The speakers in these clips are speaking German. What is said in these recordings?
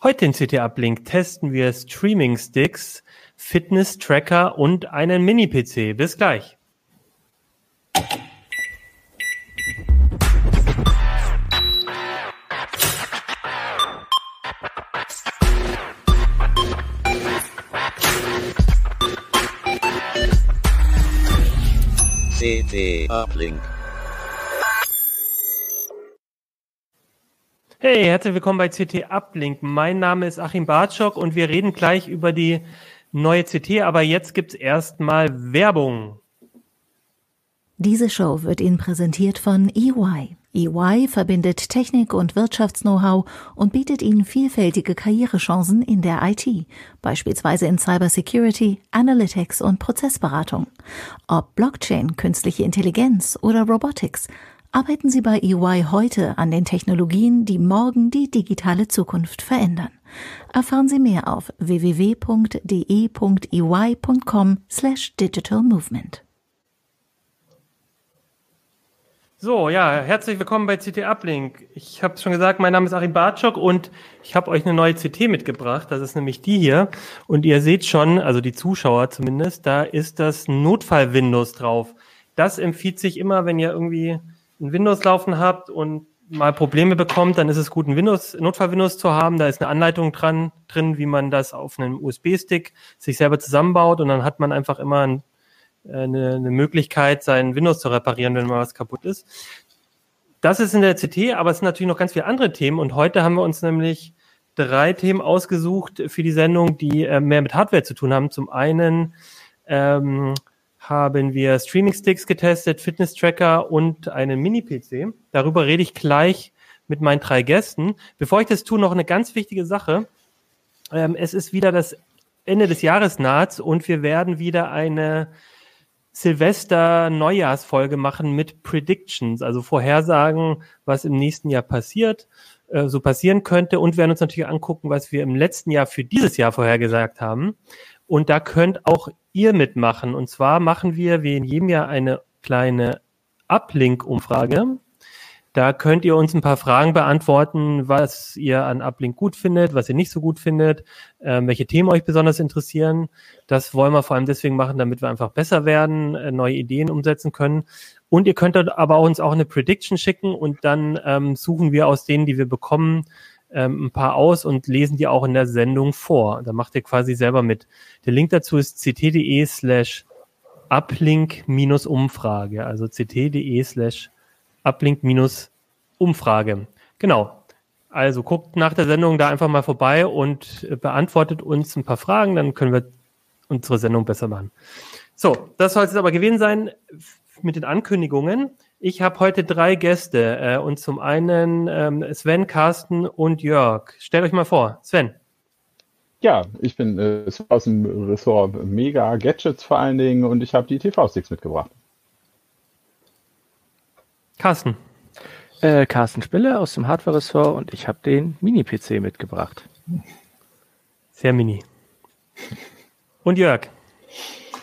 Heute in CT Uplink testen wir Streaming Sticks, Fitness Tracker und einen Mini-PC. Bis gleich. CT Uplink. Hey, herzlich willkommen bei CT Uplink. Mein Name ist Achim Bartschok und wir reden gleich über die neue CT, aber jetzt gibt's erstmal Werbung. Diese Show wird Ihnen präsentiert von EY. EY verbindet Technik und Wirtschafts-Know-how und bietet Ihnen vielfältige Karrierechancen in der IT, beispielsweise in Cybersecurity, Analytics und Prozessberatung. Ob Blockchain, künstliche Intelligenz oder Robotics – arbeiten Sie bei EY heute an den Technologien, die morgen die digitale Zukunft verändern. Erfahren Sie mehr auf www.de.ey.com/digitalmovement. So, ja, herzlich willkommen bei CT Uplink. Ich habe schon gesagt, mein Name ist Achim Bartschok und ich habe euch eine neue CT mitgebracht. Das ist nämlich die hier. Und ihr seht schon, also die Zuschauer zumindest, da ist das Notfall-Windows drauf. Das empfiehlt sich immer, wenn ihr irgendwie ein Windows laufen habt und mal Probleme bekommt, dann ist es gut, ein Windows, Notfall-Windows zu haben. Da ist eine Anleitung dran, drin, wie man das auf einem USB-Stick sich selber zusammenbaut und dann hat man einfach immer ein, äh, eine, eine Möglichkeit, sein Windows zu reparieren, wenn mal was kaputt ist. Das ist in der CT, aber es sind natürlich noch ganz viele andere Themen und heute haben wir uns nämlich drei Themen ausgesucht für die Sendung, die äh, mehr mit Hardware zu tun haben. Zum einen ähm, haben wir Streaming-Sticks getestet, Fitness-Tracker und einen Mini-PC. Darüber rede ich gleich mit meinen drei Gästen. Bevor ich das tue, noch eine ganz wichtige Sache. Ähm, es ist wieder das Ende des Jahres naht und wir werden wieder eine Silvester-Neujahrsfolge machen mit Predictions, also Vorhersagen, was im nächsten Jahr passiert, äh, so passieren könnte und werden uns natürlich angucken, was wir im letzten Jahr für dieses Jahr vorhergesagt haben. Und da könnt auch ihr mitmachen. Und zwar machen wir wie in jedem Jahr eine kleine Uplink-Umfrage. Da könnt ihr uns ein paar Fragen beantworten, was ihr an Uplink gut findet, was ihr nicht so gut findet, äh, welche Themen euch besonders interessieren. Das wollen wir vor allem deswegen machen, damit wir einfach besser werden, äh, neue Ideen umsetzen können. Und ihr könnt aber uns auch eine Prediction schicken und dann ähm, suchen wir aus denen, die wir bekommen, ähm, ein paar aus und lesen die auch in der Sendung vor. Da macht ihr quasi selber mit. Der Link dazu ist ct.de slash uplink-umfrage, also ct.de slash uplink-umfrage. Genau. Also guckt nach der Sendung da einfach mal vorbei und äh, beantwortet uns ein paar Fragen, dann können wir unsere Sendung besser machen. So, das soll es aber gewesen sein mit den Ankündigungen. Ich habe heute drei Gäste äh, und zum einen ähm, Sven, Carsten und Jörg. Stellt euch mal vor, Sven. Ja, ich bin äh, aus dem Ressort Mega Gadgets vor allen Dingen und ich habe die TV-Sticks mitgebracht. Carsten. Äh, Carsten Spille aus dem Hardware-Ressort und ich habe den Mini-PC mitgebracht. Sehr mini. Und Jörg.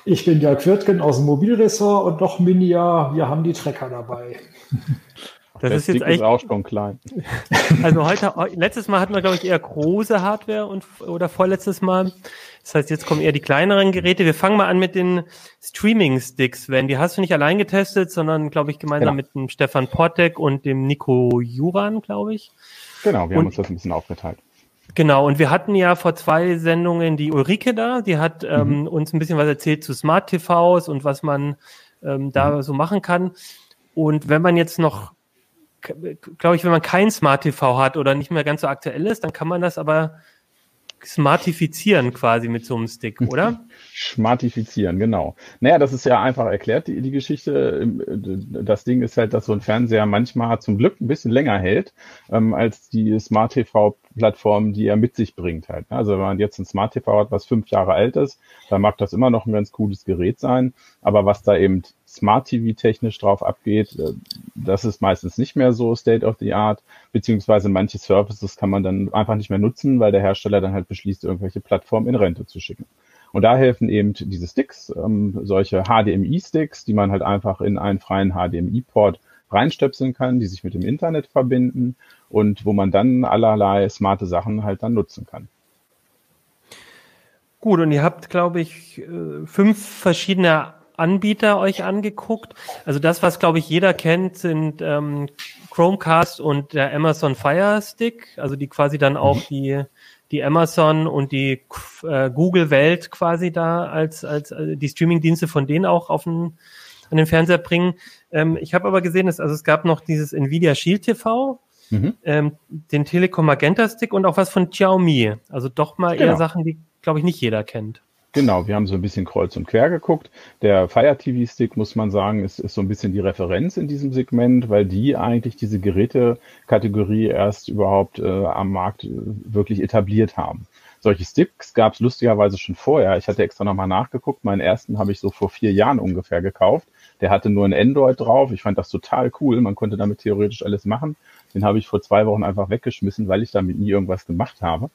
Ich bin Jörg Wirtgen aus dem Mobilressort und noch Minia, wir haben die Trecker dabei. Das ist jetzt echt auch schon klein. Also heute, letztes Mal hatten wir, glaube ich, eher große Hardware und oder vorletztes Mal. Das heißt, jetzt kommen eher die kleineren Geräte. Wir fangen mal an mit den Streaming-Sticks, Wenn Die hast du nicht allein getestet, sondern, glaube ich, gemeinsam genau. mit dem Stefan Portek und dem Nico Juran, glaube ich. Genau, wir und, haben uns das ein bisschen aufgeteilt. Genau, und wir hatten ja vor zwei Sendungen die Ulrike da, die hat ähm, mhm. uns ein bisschen was erzählt zu Smart TVs und was man ähm, da mhm. so machen kann. Und wenn man jetzt noch, glaube ich, wenn man kein Smart TV hat oder nicht mehr ganz so aktuell ist, dann kann man das aber smartifizieren quasi mit so einem Stick, oder? Smartifizieren, genau. Naja, das ist ja einfach erklärt, die, die Geschichte. Das Ding ist halt, dass so ein Fernseher manchmal zum Glück ein bisschen länger hält, ähm, als die Smart TV-Plattform, die er mit sich bringt halt. Also wenn man jetzt ein Smart TV hat, was fünf Jahre alt ist, dann mag das immer noch ein ganz cooles Gerät sein. Aber was da eben Smart TV technisch drauf abgeht, äh, das ist meistens nicht mehr so State of the Art, beziehungsweise manche Services kann man dann einfach nicht mehr nutzen, weil der Hersteller dann halt beschließt, irgendwelche Plattformen in Rente zu schicken. Und da helfen eben diese Sticks, ähm, solche HDMI-Sticks, die man halt einfach in einen freien HDMI-Port reinstöpseln kann, die sich mit dem Internet verbinden und wo man dann allerlei smarte Sachen halt dann nutzen kann. Gut, und ihr habt, glaube ich, äh, fünf verschiedene Anbieter euch angeguckt. Also das, was, glaube ich, jeder kennt, sind ähm, Chromecast und der Amazon Fire Stick, also die quasi dann auch mhm. die, die Amazon und die äh, Google-Welt quasi da als, als äh, die Streaming-Dienste von denen auch auf den, an den Fernseher bringen. Ähm, ich habe aber gesehen, dass, also es gab noch dieses Nvidia Shield TV, mhm. ähm, den Telekom Magenta Stick und auch was von Xiaomi. Also doch mal genau. eher Sachen, die, glaube ich, nicht jeder kennt. Genau, wir haben so ein bisschen kreuz und quer geguckt. Der Fire TV Stick, muss man sagen, ist, ist so ein bisschen die Referenz in diesem Segment, weil die eigentlich diese Gerätekategorie erst überhaupt äh, am Markt äh, wirklich etabliert haben. Solche Sticks gab es lustigerweise schon vorher. Ich hatte extra nochmal nachgeguckt. Meinen ersten habe ich so vor vier Jahren ungefähr gekauft. Der hatte nur ein Android drauf. Ich fand das total cool. Man konnte damit theoretisch alles machen. Den habe ich vor zwei Wochen einfach weggeschmissen, weil ich damit nie irgendwas gemacht habe.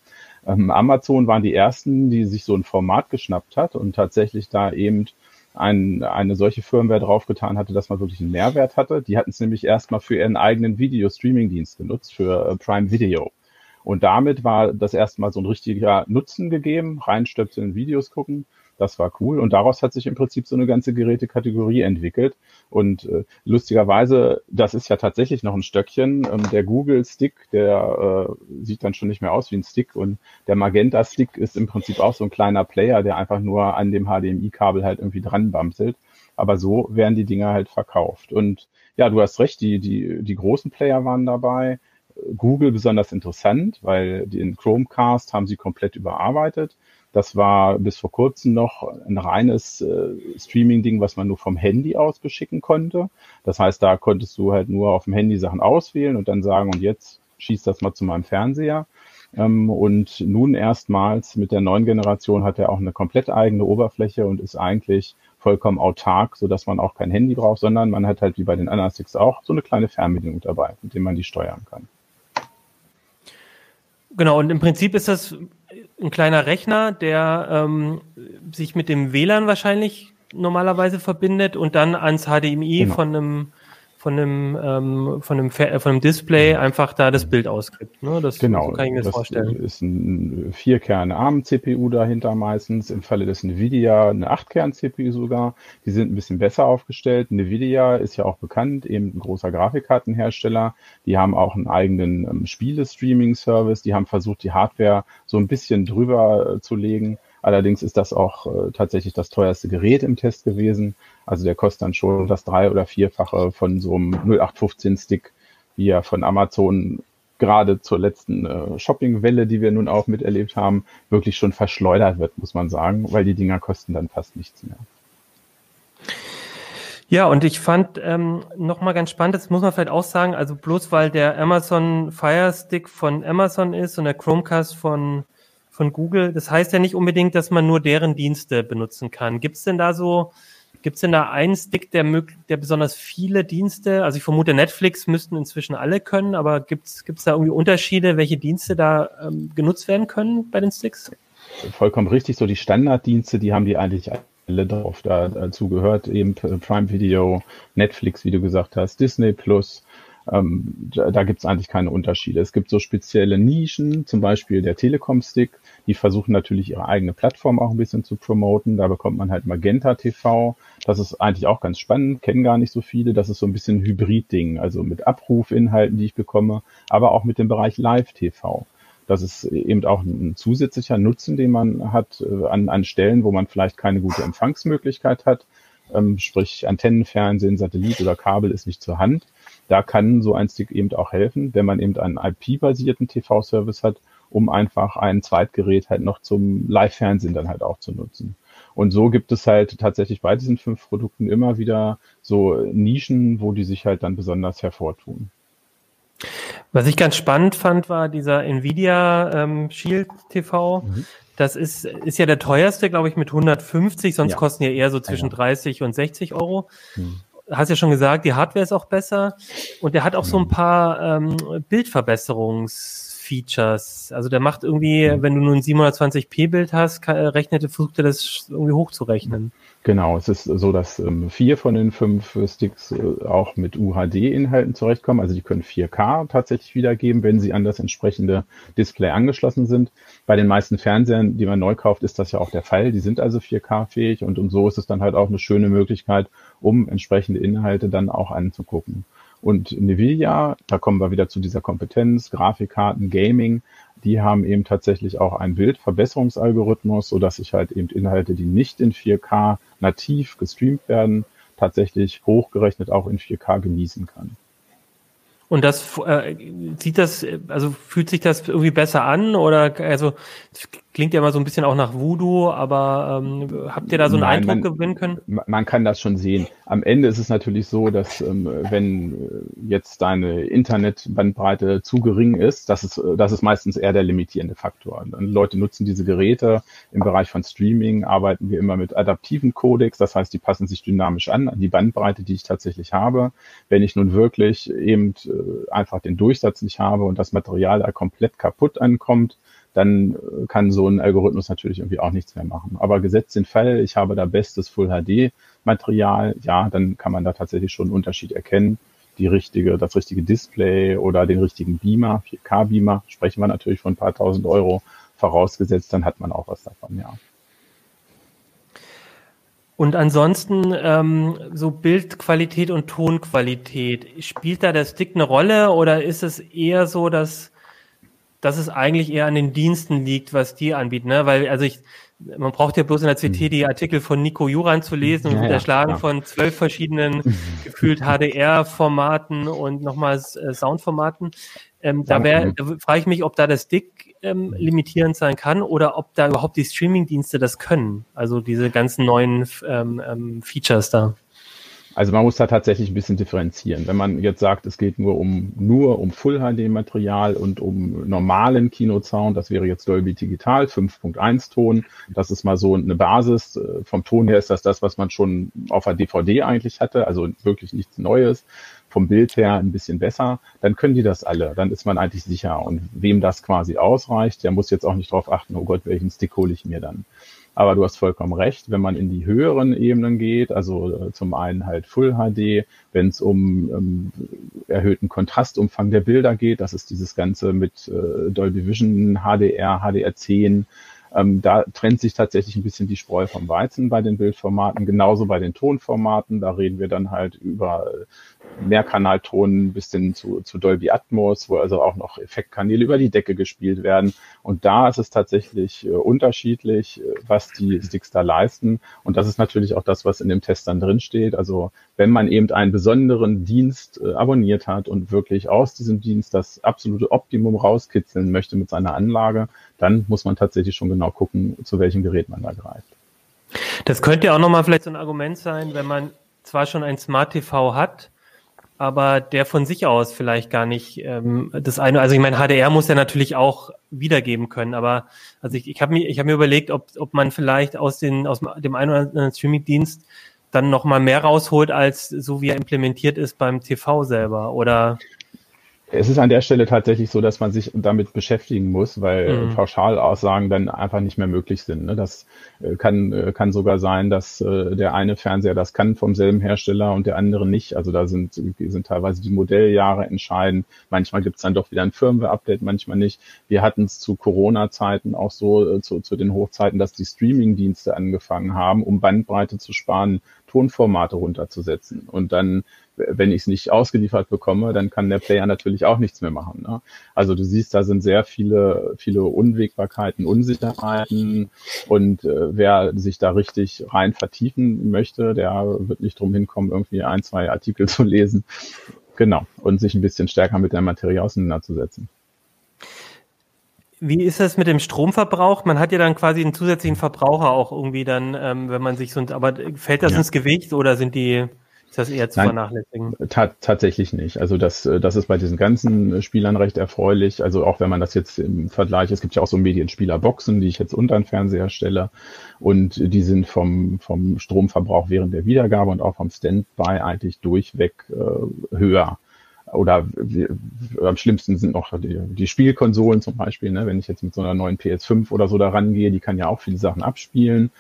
Ähm, Amazon waren die ersten, die sich so ein Format geschnappt hat und tatsächlich da eben ein, eine solche Firmware draufgetan hatte, dass man wirklich einen Mehrwert hatte. Die hatten es nämlich erstmal für ihren eigenen Video-Streaming-Dienst genutzt, für äh, Prime Video. Und damit war das erstmal so ein richtiger Nutzen gegeben, reinstöpseln, Videos gucken. Das war cool. Und daraus hat sich im Prinzip so eine ganze Gerätekategorie entwickelt. Und äh, lustigerweise, das ist ja tatsächlich noch ein Stöckchen. Ähm, der Google Stick, der äh, sieht dann schon nicht mehr aus wie ein Stick. Und der Magenta Stick ist im Prinzip auch so ein kleiner Player, der einfach nur an dem HDMI-Kabel halt irgendwie dran bamselt. Aber so werden die Dinger halt verkauft. Und ja, du hast recht, die, die, die großen Player waren dabei. Google besonders interessant, weil den Chromecast haben sie komplett überarbeitet. Das war bis vor kurzem noch ein reines äh, Streaming-Ding, was man nur vom Handy aus beschicken konnte. Das heißt, da konntest du halt nur auf dem Handy Sachen auswählen und dann sagen, und jetzt schießt das mal zu meinem Fernseher. Ähm, und nun erstmals mit der neuen Generation hat er auch eine komplett eigene Oberfläche und ist eigentlich vollkommen autark, so dass man auch kein Handy braucht, sondern man hat halt wie bei den anderen auch so eine kleine Fernbedienung dabei, mit dem man die steuern kann. Genau, und im Prinzip ist das ein kleiner Rechner, der ähm, sich mit dem WLAN wahrscheinlich normalerweise verbindet und dann ans HDMI genau. von einem von einem, ähm, von, einem von einem Display einfach da das Bild ausgibt. Ne? Das, genau, so kann ich mir das, das vorstellen. ist ein Vier-Kerne-ARM-CPU dahinter meistens. Im Falle des NVIDIA eine Acht-Kern-CPU sogar. Die sind ein bisschen besser aufgestellt. NVIDIA ist ja auch bekannt, eben ein großer Grafikkartenhersteller. Die haben auch einen eigenen ähm, Spiele-Streaming-Service. Die haben versucht, die Hardware so ein bisschen drüber äh, zu legen Allerdings ist das auch äh, tatsächlich das teuerste Gerät im Test gewesen. Also der kostet dann schon das drei- oder vierfache von so einem 0815-Stick, wie er von Amazon gerade zur letzten äh, Shopping-Welle, die wir nun auch miterlebt haben, wirklich schon verschleudert wird, muss man sagen, weil die Dinger kosten dann fast nichts mehr. Ja, und ich fand ähm, nochmal ganz spannend, das muss man vielleicht auch sagen, also bloß weil der Amazon Fire Stick von Amazon ist und der Chromecast von von Google. Das heißt ja nicht unbedingt, dass man nur deren Dienste benutzen kann. Gibt es denn da so, gibt es denn da einen Stick, der, der besonders viele Dienste, also ich vermute, Netflix müssten inzwischen alle können, aber gibt es da irgendwie Unterschiede, welche Dienste da ähm, genutzt werden können bei den Sticks? Vollkommen richtig, so die Standarddienste, die haben die eigentlich alle drauf. dazu gehört eben Prime Video, Netflix, wie du gesagt hast, Disney Plus, ähm, da da gibt es eigentlich keine Unterschiede. Es gibt so spezielle Nischen, zum Beispiel der Telekom-Stick, die versuchen natürlich ihre eigene Plattform auch ein bisschen zu promoten. Da bekommt man halt Magenta TV. Das ist eigentlich auch ganz spannend, kennen gar nicht so viele. Das ist so ein bisschen Hybrid-Ding, also mit Abrufinhalten, die ich bekomme, aber auch mit dem Bereich Live-TV. Das ist eben auch ein zusätzlicher Nutzen, den man hat äh, an, an Stellen, wo man vielleicht keine gute Empfangsmöglichkeit hat. Ähm, sprich Antennenfernsehen, Satellit oder Kabel ist nicht zur Hand da kann so ein Stick eben auch helfen, wenn man eben einen IP-basierten TV-Service hat, um einfach ein Zweitgerät halt noch zum Live-Fernsehen dann halt auch zu nutzen. Und so gibt es halt tatsächlich bei diesen fünf Produkten immer wieder so Nischen, wo die sich halt dann besonders hervortun. Was ich ganz spannend fand, war dieser Nvidia ähm, Shield TV. Mhm. Das ist, ist ja der teuerste, glaube ich, mit 150, sonst ja. kosten ja eher so zwischen ja, ja. 30 und 60 Euro. Mhm hast ja schon gesagt, die Hardware ist auch besser und der hat auch so ein mhm. paar ähm, Bildverbesserungs Features. Also der macht irgendwie, wenn du nur ein 720p-Bild hast, kann, versucht er das irgendwie hochzurechnen. Genau, es ist so, dass ähm, vier von den fünf Sticks äh, auch mit UHD-Inhalten zurechtkommen. Also die können 4K tatsächlich wiedergeben, wenn sie an das entsprechende Display angeschlossen sind. Bei den meisten Fernsehern, die man neu kauft, ist das ja auch der Fall. Die sind also 4K-fähig und, und so ist es dann halt auch eine schöne Möglichkeit, um entsprechende Inhalte dann auch anzugucken. Und Nvidia, da kommen wir wieder zu dieser Kompetenz, Grafikkarten, Gaming, die haben eben tatsächlich auch einen Bildverbesserungsalgorithmus, so dass ich halt eben Inhalte, die nicht in 4K nativ gestreamt werden, tatsächlich hochgerechnet auch in 4K genießen kann. Und das äh, sieht das, also fühlt sich das irgendwie besser an oder also klingt ja immer so ein bisschen auch nach Voodoo, aber ähm, habt ihr da so einen Nein, Eindruck man, gewinnen können? Man kann das schon sehen. Am Ende ist es natürlich so, dass ähm, wenn äh, jetzt deine Internetbandbreite zu gering ist, das ist, das ist meistens eher der limitierende Faktor. Leute nutzen diese Geräte im Bereich von Streaming, arbeiten wir immer mit adaptiven Codecs, das heißt, die passen sich dynamisch an, an die Bandbreite, die ich tatsächlich habe. Wenn ich nun wirklich eben äh, einfach den Durchsatz nicht habe und das Material da komplett kaputt ankommt, dann äh, kann so ein Algorithmus natürlich irgendwie auch nichts mehr machen. Aber gesetzt den Fall, ich habe da bestes Full HD Material, ja, dann kann man da tatsächlich schon einen Unterschied erkennen. Die richtige, das richtige Display oder den richtigen Beamer, 4K Beamer, sprechen wir natürlich von ein paar tausend Euro vorausgesetzt, dann hat man auch was davon, ja. Und ansonsten ähm, so Bildqualität und Tonqualität, spielt da der Stick eine Rolle oder ist es eher so, dass dass es eigentlich eher an den Diensten liegt, was die anbieten, ne? Weil, also ich, man braucht ja bloß in der CT mhm. die Artikel von Nico Juran zu lesen und ja, wird erschlagen ja. von zwölf verschiedenen gefühlt HDR-Formaten und nochmal äh, Soundformaten. Ähm, da, wär, da frage ich mich, ob da das Stick ähm, limitierend sein kann oder ob da überhaupt die Streaming-Dienste das können. Also diese ganzen neuen ähm, ähm, Features da. Also man muss da tatsächlich ein bisschen differenzieren. Wenn man jetzt sagt, es geht nur um nur um Full HD Material und um normalen Kinosound, das wäre jetzt Dolby Digital 5.1 Ton. Das ist mal so eine Basis. Vom Ton her ist das das, was man schon auf der DVD eigentlich hatte, also wirklich nichts Neues. Vom Bild her ein bisschen besser. Dann können die das alle. Dann ist man eigentlich sicher. Und wem das quasi ausreicht, der muss jetzt auch nicht darauf achten, oh Gott, welchen Stick hole ich mir dann. Aber du hast vollkommen recht, wenn man in die höheren Ebenen geht, also äh, zum einen halt Full HD, wenn es um ähm, erhöhten Kontrastumfang der Bilder geht, das ist dieses Ganze mit äh, Dolby Vision, HDR, HDR10, ähm, da trennt sich tatsächlich ein bisschen die Spreu vom Weizen bei den Bildformaten, genauso bei den Tonformaten. Da reden wir dann halt über Mehrkanalton bis hin zu, zu Dolby Atmos, wo also auch noch Effektkanäle über die Decke gespielt werden. Und da ist es tatsächlich äh, unterschiedlich, äh, was die Sticks da leisten. Und das ist natürlich auch das, was in dem Test dann drin steht. Also wenn man eben einen besonderen Dienst äh, abonniert hat und wirklich aus diesem Dienst das absolute Optimum rauskitzeln möchte mit seiner Anlage, dann muss man tatsächlich schon genau gucken, zu welchem Gerät man da greift. Das könnte ja auch nochmal vielleicht so ein Argument sein, wenn man zwar schon ein Smart TV hat, aber der von sich aus vielleicht gar nicht ähm, das eine, also ich meine, HDR muss ja natürlich auch wiedergeben können, aber also ich, ich habe mir, habe mir überlegt, ob, ob man vielleicht aus, den, aus dem einen oder anderen Streaming-Dienst dann nochmal mehr rausholt, als so wie er implementiert ist beim TV selber, oder? Es ist an der Stelle tatsächlich so, dass man sich damit beschäftigen muss, weil mhm. Pauschalaussagen dann einfach nicht mehr möglich sind. Ne? Das äh, kann, äh, kann sogar sein, dass äh, der eine Fernseher das kann vom selben Hersteller und der andere nicht. Also da sind, sind teilweise die Modelljahre entscheidend. Manchmal gibt es dann doch wieder ein Firmware-Update, manchmal nicht. Wir hatten es zu Corona-Zeiten auch so, zu, zu den Hochzeiten, dass die Streaming-Dienste angefangen haben, um Bandbreite zu sparen, Tonformate runterzusetzen. Und dann wenn ich es nicht ausgeliefert bekomme, dann kann der Player natürlich auch nichts mehr machen. Ne? Also du siehst, da sind sehr viele, viele Unwägbarkeiten, Unsicherheiten und äh, wer sich da richtig rein vertiefen möchte, der wird nicht drum hinkommen, irgendwie ein, zwei Artikel zu lesen. Genau. Und sich ein bisschen stärker mit der Materie auseinanderzusetzen. Wie ist das mit dem Stromverbrauch? Man hat ja dann quasi einen zusätzlichen Verbraucher auch irgendwie dann, ähm, wenn man sich so, aber fällt das ja. ins Gewicht oder sind die ist das eher zu Nein, vernachlässigen? Ta tatsächlich nicht. Also das, das ist bei diesen ganzen Spielern recht erfreulich. Also auch wenn man das jetzt im Vergleich, es gibt ja auch so Medienspielerboxen, die ich jetzt unter den Fernseher stelle. Und die sind vom, vom Stromverbrauch während der Wiedergabe und auch vom Standby eigentlich durchweg äh, höher oder am schlimmsten sind noch die, die Spielkonsolen zum Beispiel. Ne? Wenn ich jetzt mit so einer neuen PS5 oder so da rangehe, die kann ja auch viele Sachen abspielen.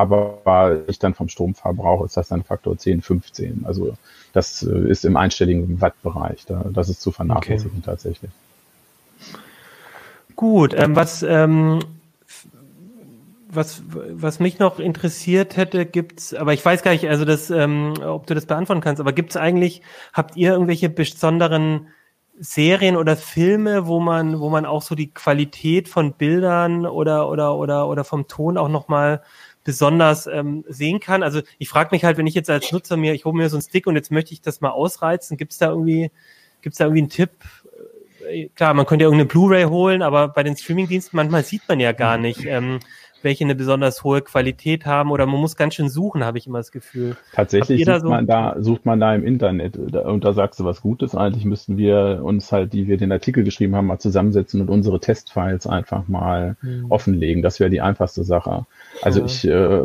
Aber ich dann vom Stromverbrauch ist das dann Faktor 10, 15. Also das äh, ist im einstelligen Wattbereich. Da, das ist zu vernachlässigen okay. tatsächlich. Gut, ähm, was, ähm, was, was mich noch interessiert hätte, gibt's, aber ich weiß gar nicht, also das, ähm, ob du das beantworten kannst, aber gibt's eigentlich, habt ihr irgendwelche besonderen Serien oder Filme, wo man, wo man auch so die Qualität von Bildern oder oder oder oder vom Ton auch nochmal besonders ähm, sehen kann. Also ich frage mich halt, wenn ich jetzt als Nutzer mir, ich hole mir so einen Stick und jetzt möchte ich das mal ausreizen, gibt es da irgendwie, gibt es da irgendwie einen Tipp? Äh, klar, man könnte ja irgendeine Blu-ray holen, aber bei den Streamingdiensten manchmal sieht man ja gar nicht. Ähm, welche eine besonders hohe Qualität haben oder man muss ganz schön suchen, habe ich immer das Gefühl. Tatsächlich sucht, so man da, sucht man da im Internet und da sagst du was Gutes. Eigentlich müssten wir uns halt, die wir den Artikel geschrieben haben, mal zusammensetzen und unsere Testfiles einfach mal mhm. offenlegen. Das wäre die einfachste Sache. Also ja. ich, äh,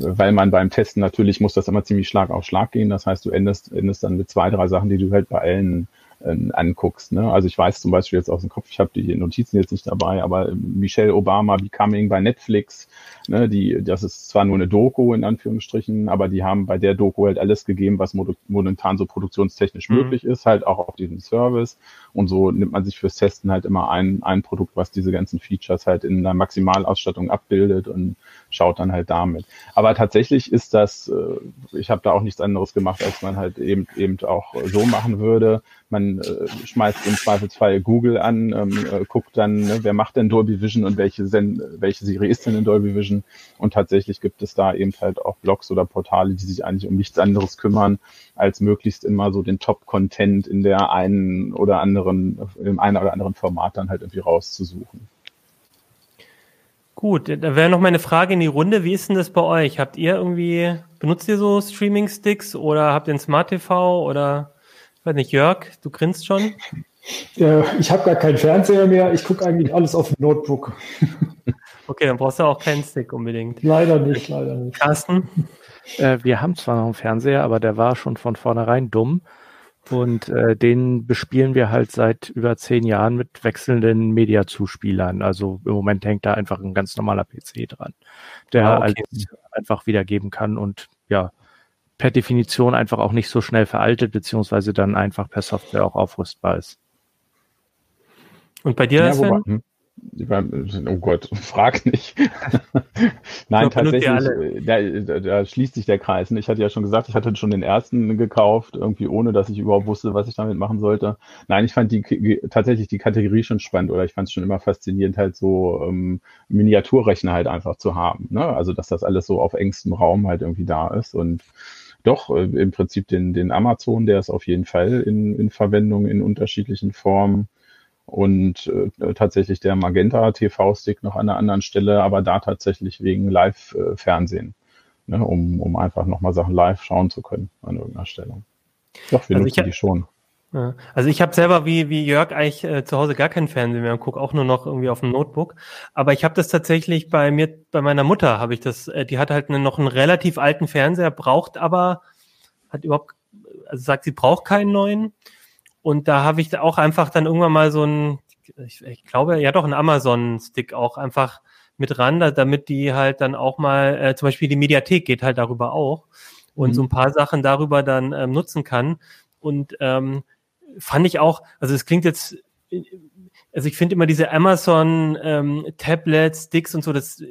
weil man beim Testen natürlich muss das immer ziemlich Schlag auf Schlag gehen. Das heißt, du endest, endest dann mit zwei, drei Sachen, die du halt bei allen äh, anguckst. Ne? Also ich weiß zum Beispiel jetzt aus dem Kopf, ich habe die Notizen jetzt nicht dabei, aber Michelle Obama Becoming bei Netflix, ne, die, das ist zwar nur eine Doku in Anführungsstrichen, aber die haben bei der Doku halt alles gegeben, was momentan so produktionstechnisch mhm. möglich ist, halt auch auf diesem Service. Und so nimmt man sich fürs Testen halt immer ein, ein Produkt, was diese ganzen Features halt in der Maximalausstattung abbildet und schaut dann halt damit. Aber tatsächlich ist das, äh, ich habe da auch nichts anderes gemacht, als man halt eben eben auch so machen würde. Man äh, schmeißt im Zweifelsfall Google an, ähm, äh, guckt dann, ne, wer macht denn Dolby Vision und welche, Sen welche Serie ist denn in Dolby Vision. Und tatsächlich gibt es da eben halt auch Blogs oder Portale, die sich eigentlich um nichts anderes kümmern, als möglichst immer so den Top-Content in der einen oder anderen, im einen oder anderen Format dann halt irgendwie rauszusuchen. Gut, da wäre noch meine Frage in die Runde. Wie ist denn das bei euch? Habt ihr irgendwie, benutzt ihr so Streaming-Sticks oder habt ihr ein Smart TV oder, ich weiß nicht, Jörg, du grinst schon? Ja, ich habe gar keinen Fernseher mehr. Ich gucke eigentlich alles auf dem Notebook. Okay, dann brauchst du auch keinen Stick unbedingt. Leider nicht, leider nicht. Carsten? Äh, wir haben zwar noch einen Fernseher, aber der war schon von vornherein dumm. Und äh, den bespielen wir halt seit über zehn Jahren mit wechselnden Mediazuspielern. Also im Moment hängt da einfach ein ganz normaler PC dran, der ah, okay. alles einfach wiedergeben kann und ja, per Definition einfach auch nicht so schnell veraltet, beziehungsweise dann einfach per Software auch aufrüstbar ist. Und bei dir, ja, Sven? Oh Gott, frag nicht. Nein, tatsächlich, äh, da, da, schließt sich der Kreis. Ich hatte ja schon gesagt, ich hatte schon den ersten gekauft, irgendwie ohne, dass ich überhaupt wusste, was ich damit machen sollte. Nein, ich fand die tatsächlich die Kategorie schon spannend oder ich fand es schon immer faszinierend, halt so ähm, Miniaturrechner halt einfach zu haben. Ne? Also, dass das alles so auf engstem Raum halt irgendwie da ist und doch, äh, im Prinzip den, den Amazon, der ist auf jeden Fall in, in Verwendung in unterschiedlichen Formen und äh, tatsächlich der Magenta TV-Stick noch an einer anderen Stelle, aber da tatsächlich wegen Live-Fernsehen, ne, um, um einfach nochmal Sachen live schauen zu können an irgendeiner Stelle. Doch, wir also nutzen die schon. Also ich habe selber wie, wie Jörg eigentlich äh, zu Hause gar keinen Fernsehen mehr und gucke auch nur noch irgendwie auf dem Notebook. Aber ich habe das tatsächlich bei mir, bei meiner Mutter habe ich das, äh, die hat halt eine, noch einen relativ alten Fernseher, braucht aber, hat überhaupt, also sagt, sie braucht keinen neuen. Und da habe ich auch einfach dann irgendwann mal so ein, ich, ich glaube, ja doch ein Amazon-Stick auch einfach mit ran, damit die halt dann auch mal, äh, zum Beispiel die Mediathek geht halt darüber auch und mhm. so ein paar Sachen darüber dann ähm, nutzen kann. Und ähm, fand ich auch, also es klingt jetzt, also ich finde immer diese Amazon ähm, Tablets, Sticks und so, das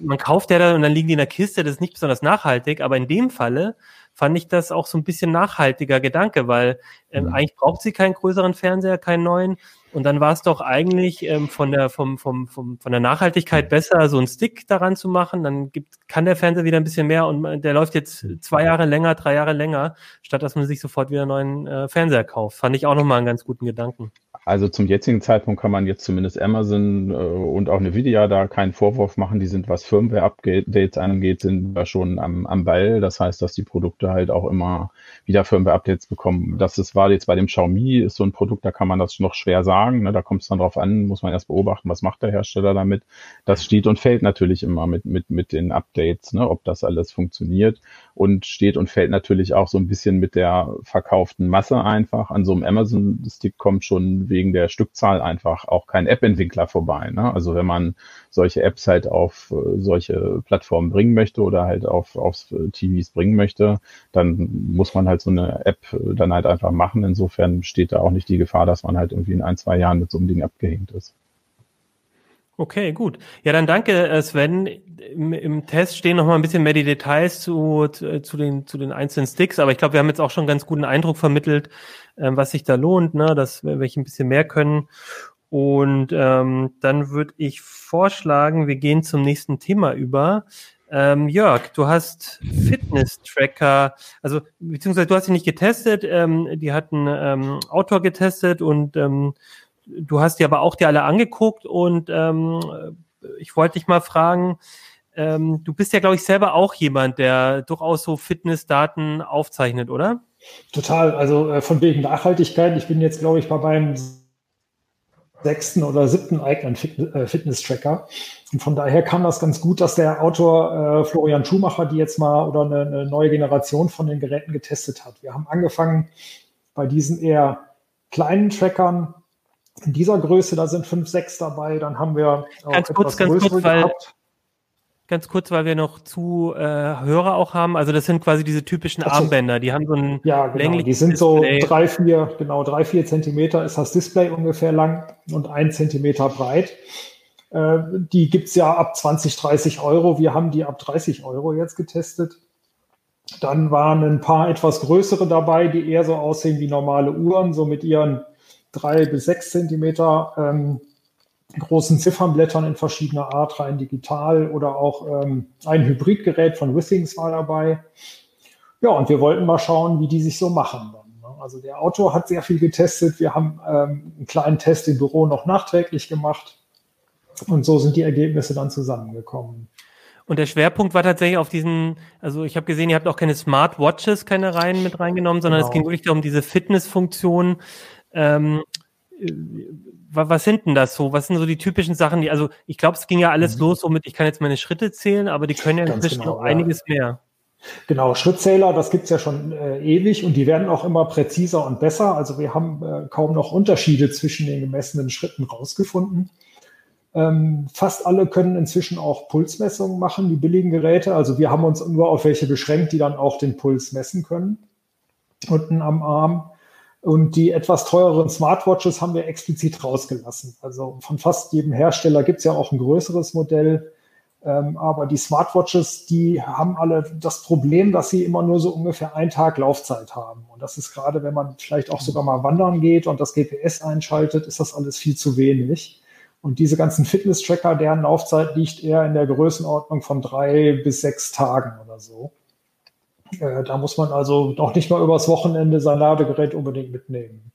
man kauft ja da und dann liegen die in der Kiste, das ist nicht besonders nachhaltig, aber in dem Falle fand ich das auch so ein bisschen nachhaltiger Gedanke, weil ähm, mhm. eigentlich braucht sie keinen größeren Fernseher, keinen neuen. Und dann war es doch eigentlich ähm, von der vom, vom, vom, von der Nachhaltigkeit besser, so einen Stick daran zu machen. Dann gibt, kann der Fernseher wieder ein bisschen mehr und der läuft jetzt zwei Jahre länger, drei Jahre länger, statt dass man sich sofort wieder einen neuen äh, Fernseher kauft. Fand ich auch nochmal einen ganz guten Gedanken. Also zum jetzigen Zeitpunkt kann man jetzt zumindest Amazon äh, und auch Nvidia da keinen Vorwurf machen. Die sind, was Firmware-Updates angeht, sind da schon am, am Ball. Das heißt, dass die Produkte halt auch immer wieder Firmware-Updates bekommen. Das ist, war jetzt bei dem Xiaomi, ist so ein Produkt, da kann man das noch schwer sagen tragen. Ne? Da kommt es dann drauf an, muss man erst beobachten, was macht der Hersteller damit. Das steht und fällt natürlich immer mit, mit, mit den Updates, ne? ob das alles funktioniert. Und steht und fällt natürlich auch so ein bisschen mit der verkauften Masse einfach. An so einem Amazon-Stick kommt schon wegen der Stückzahl einfach auch kein App-Entwickler vorbei. Ne? Also wenn man solche Apps halt auf äh, solche Plattformen bringen möchte oder halt auf, auf TVs bringen möchte, dann muss man halt so eine App äh, dann halt einfach machen. Insofern steht da auch nicht die Gefahr, dass man halt irgendwie in ein, zwei Jahren mit so einem Ding abgehängt ist. Okay, gut. Ja, dann danke, äh, Sven. Im, im Test stehen noch mal ein bisschen mehr die Details zu, zu, zu den, zu den einzelnen Sticks, aber ich glaube, wir haben jetzt auch schon einen ganz guten Eindruck vermittelt, äh, was sich da lohnt, ne, dass welche ein bisschen mehr können. Und ähm, dann würde ich vorschlagen, wir gehen zum nächsten Thema über. Ähm, Jörg, du hast Fitness-Tracker, also beziehungsweise du hast sie nicht getestet, ähm, die hatten ähm, Autor getestet und ähm, du hast die aber auch dir alle angeguckt und ähm, ich wollte dich mal fragen, ähm, du bist ja, glaube ich, selber auch jemand, der durchaus so Fitnessdaten aufzeichnet, oder? Total, also äh, von wegen Nachhaltigkeit. Ich bin jetzt, glaube ich, bei meinem sechsten oder siebten eigenen äh, Fitness-Tracker. Und von daher kam das ganz gut, dass der Autor äh, Florian Schumacher die jetzt mal oder eine, eine, neue Generation von den Geräten getestet hat. Wir haben angefangen bei diesen eher kleinen Trackern in dieser Größe, da sind fünf, sechs dabei. Dann haben wir auch ganz kurz, ganz kurz, weil gehabt ganz kurz, weil wir noch zu äh, Hörer auch haben. Also das sind quasi diese typischen also, Armbänder. Die haben so ein ja, genau. Die sind Display. so drei, vier, genau drei, vier Zentimeter ist das Display ungefähr lang und ein Zentimeter breit. Äh, die gibt's ja ab 20, 30 Euro. Wir haben die ab 30 Euro jetzt getestet. Dann waren ein paar etwas größere dabei, die eher so aussehen wie normale Uhren, so mit ihren drei bis sechs Zentimeter ähm, großen Ziffernblättern in verschiedener Art, rein digital oder auch ähm, ein Hybridgerät von Withings war dabei. Ja, und wir wollten mal schauen, wie die sich so machen. Dann, ne? Also der Autor hat sehr viel getestet. Wir haben ähm, einen kleinen Test im Büro noch nachträglich gemacht. Und so sind die Ergebnisse dann zusammengekommen. Und der Schwerpunkt war tatsächlich auf diesen, also ich habe gesehen, ihr habt auch keine Smartwatches, keine Reihen mit reingenommen, sondern genau. es ging wirklich darum, diese Fitnessfunktion. Ähm, was sind denn das so? Was sind so die typischen Sachen, die, also ich glaube, es ging ja alles mhm. los, somit ich kann jetzt meine Schritte zählen, aber die können ja inzwischen genau, noch ja. einiges mehr. Genau, Schrittzähler, das gibt's ja schon äh, ewig und die werden auch immer präziser und besser. Also wir haben äh, kaum noch Unterschiede zwischen den gemessenen Schritten rausgefunden. Ähm, fast alle können inzwischen auch Pulsmessungen machen, die billigen Geräte. Also wir haben uns nur auf welche beschränkt, die dann auch den Puls messen können. Unten am Arm. Und die etwas teureren Smartwatches haben wir explizit rausgelassen. Also von fast jedem Hersteller gibt es ja auch ein größeres Modell. Ähm, aber die Smartwatches, die haben alle das Problem, dass sie immer nur so ungefähr einen Tag Laufzeit haben. Und das ist gerade, wenn man vielleicht auch sogar mal wandern geht und das GPS einschaltet, ist das alles viel zu wenig. Und diese ganzen Fitness-Tracker, deren Laufzeit liegt eher in der Größenordnung von drei bis sechs Tagen oder so. Äh, da muss man also noch nicht mal übers Wochenende sein Ladegerät unbedingt mitnehmen.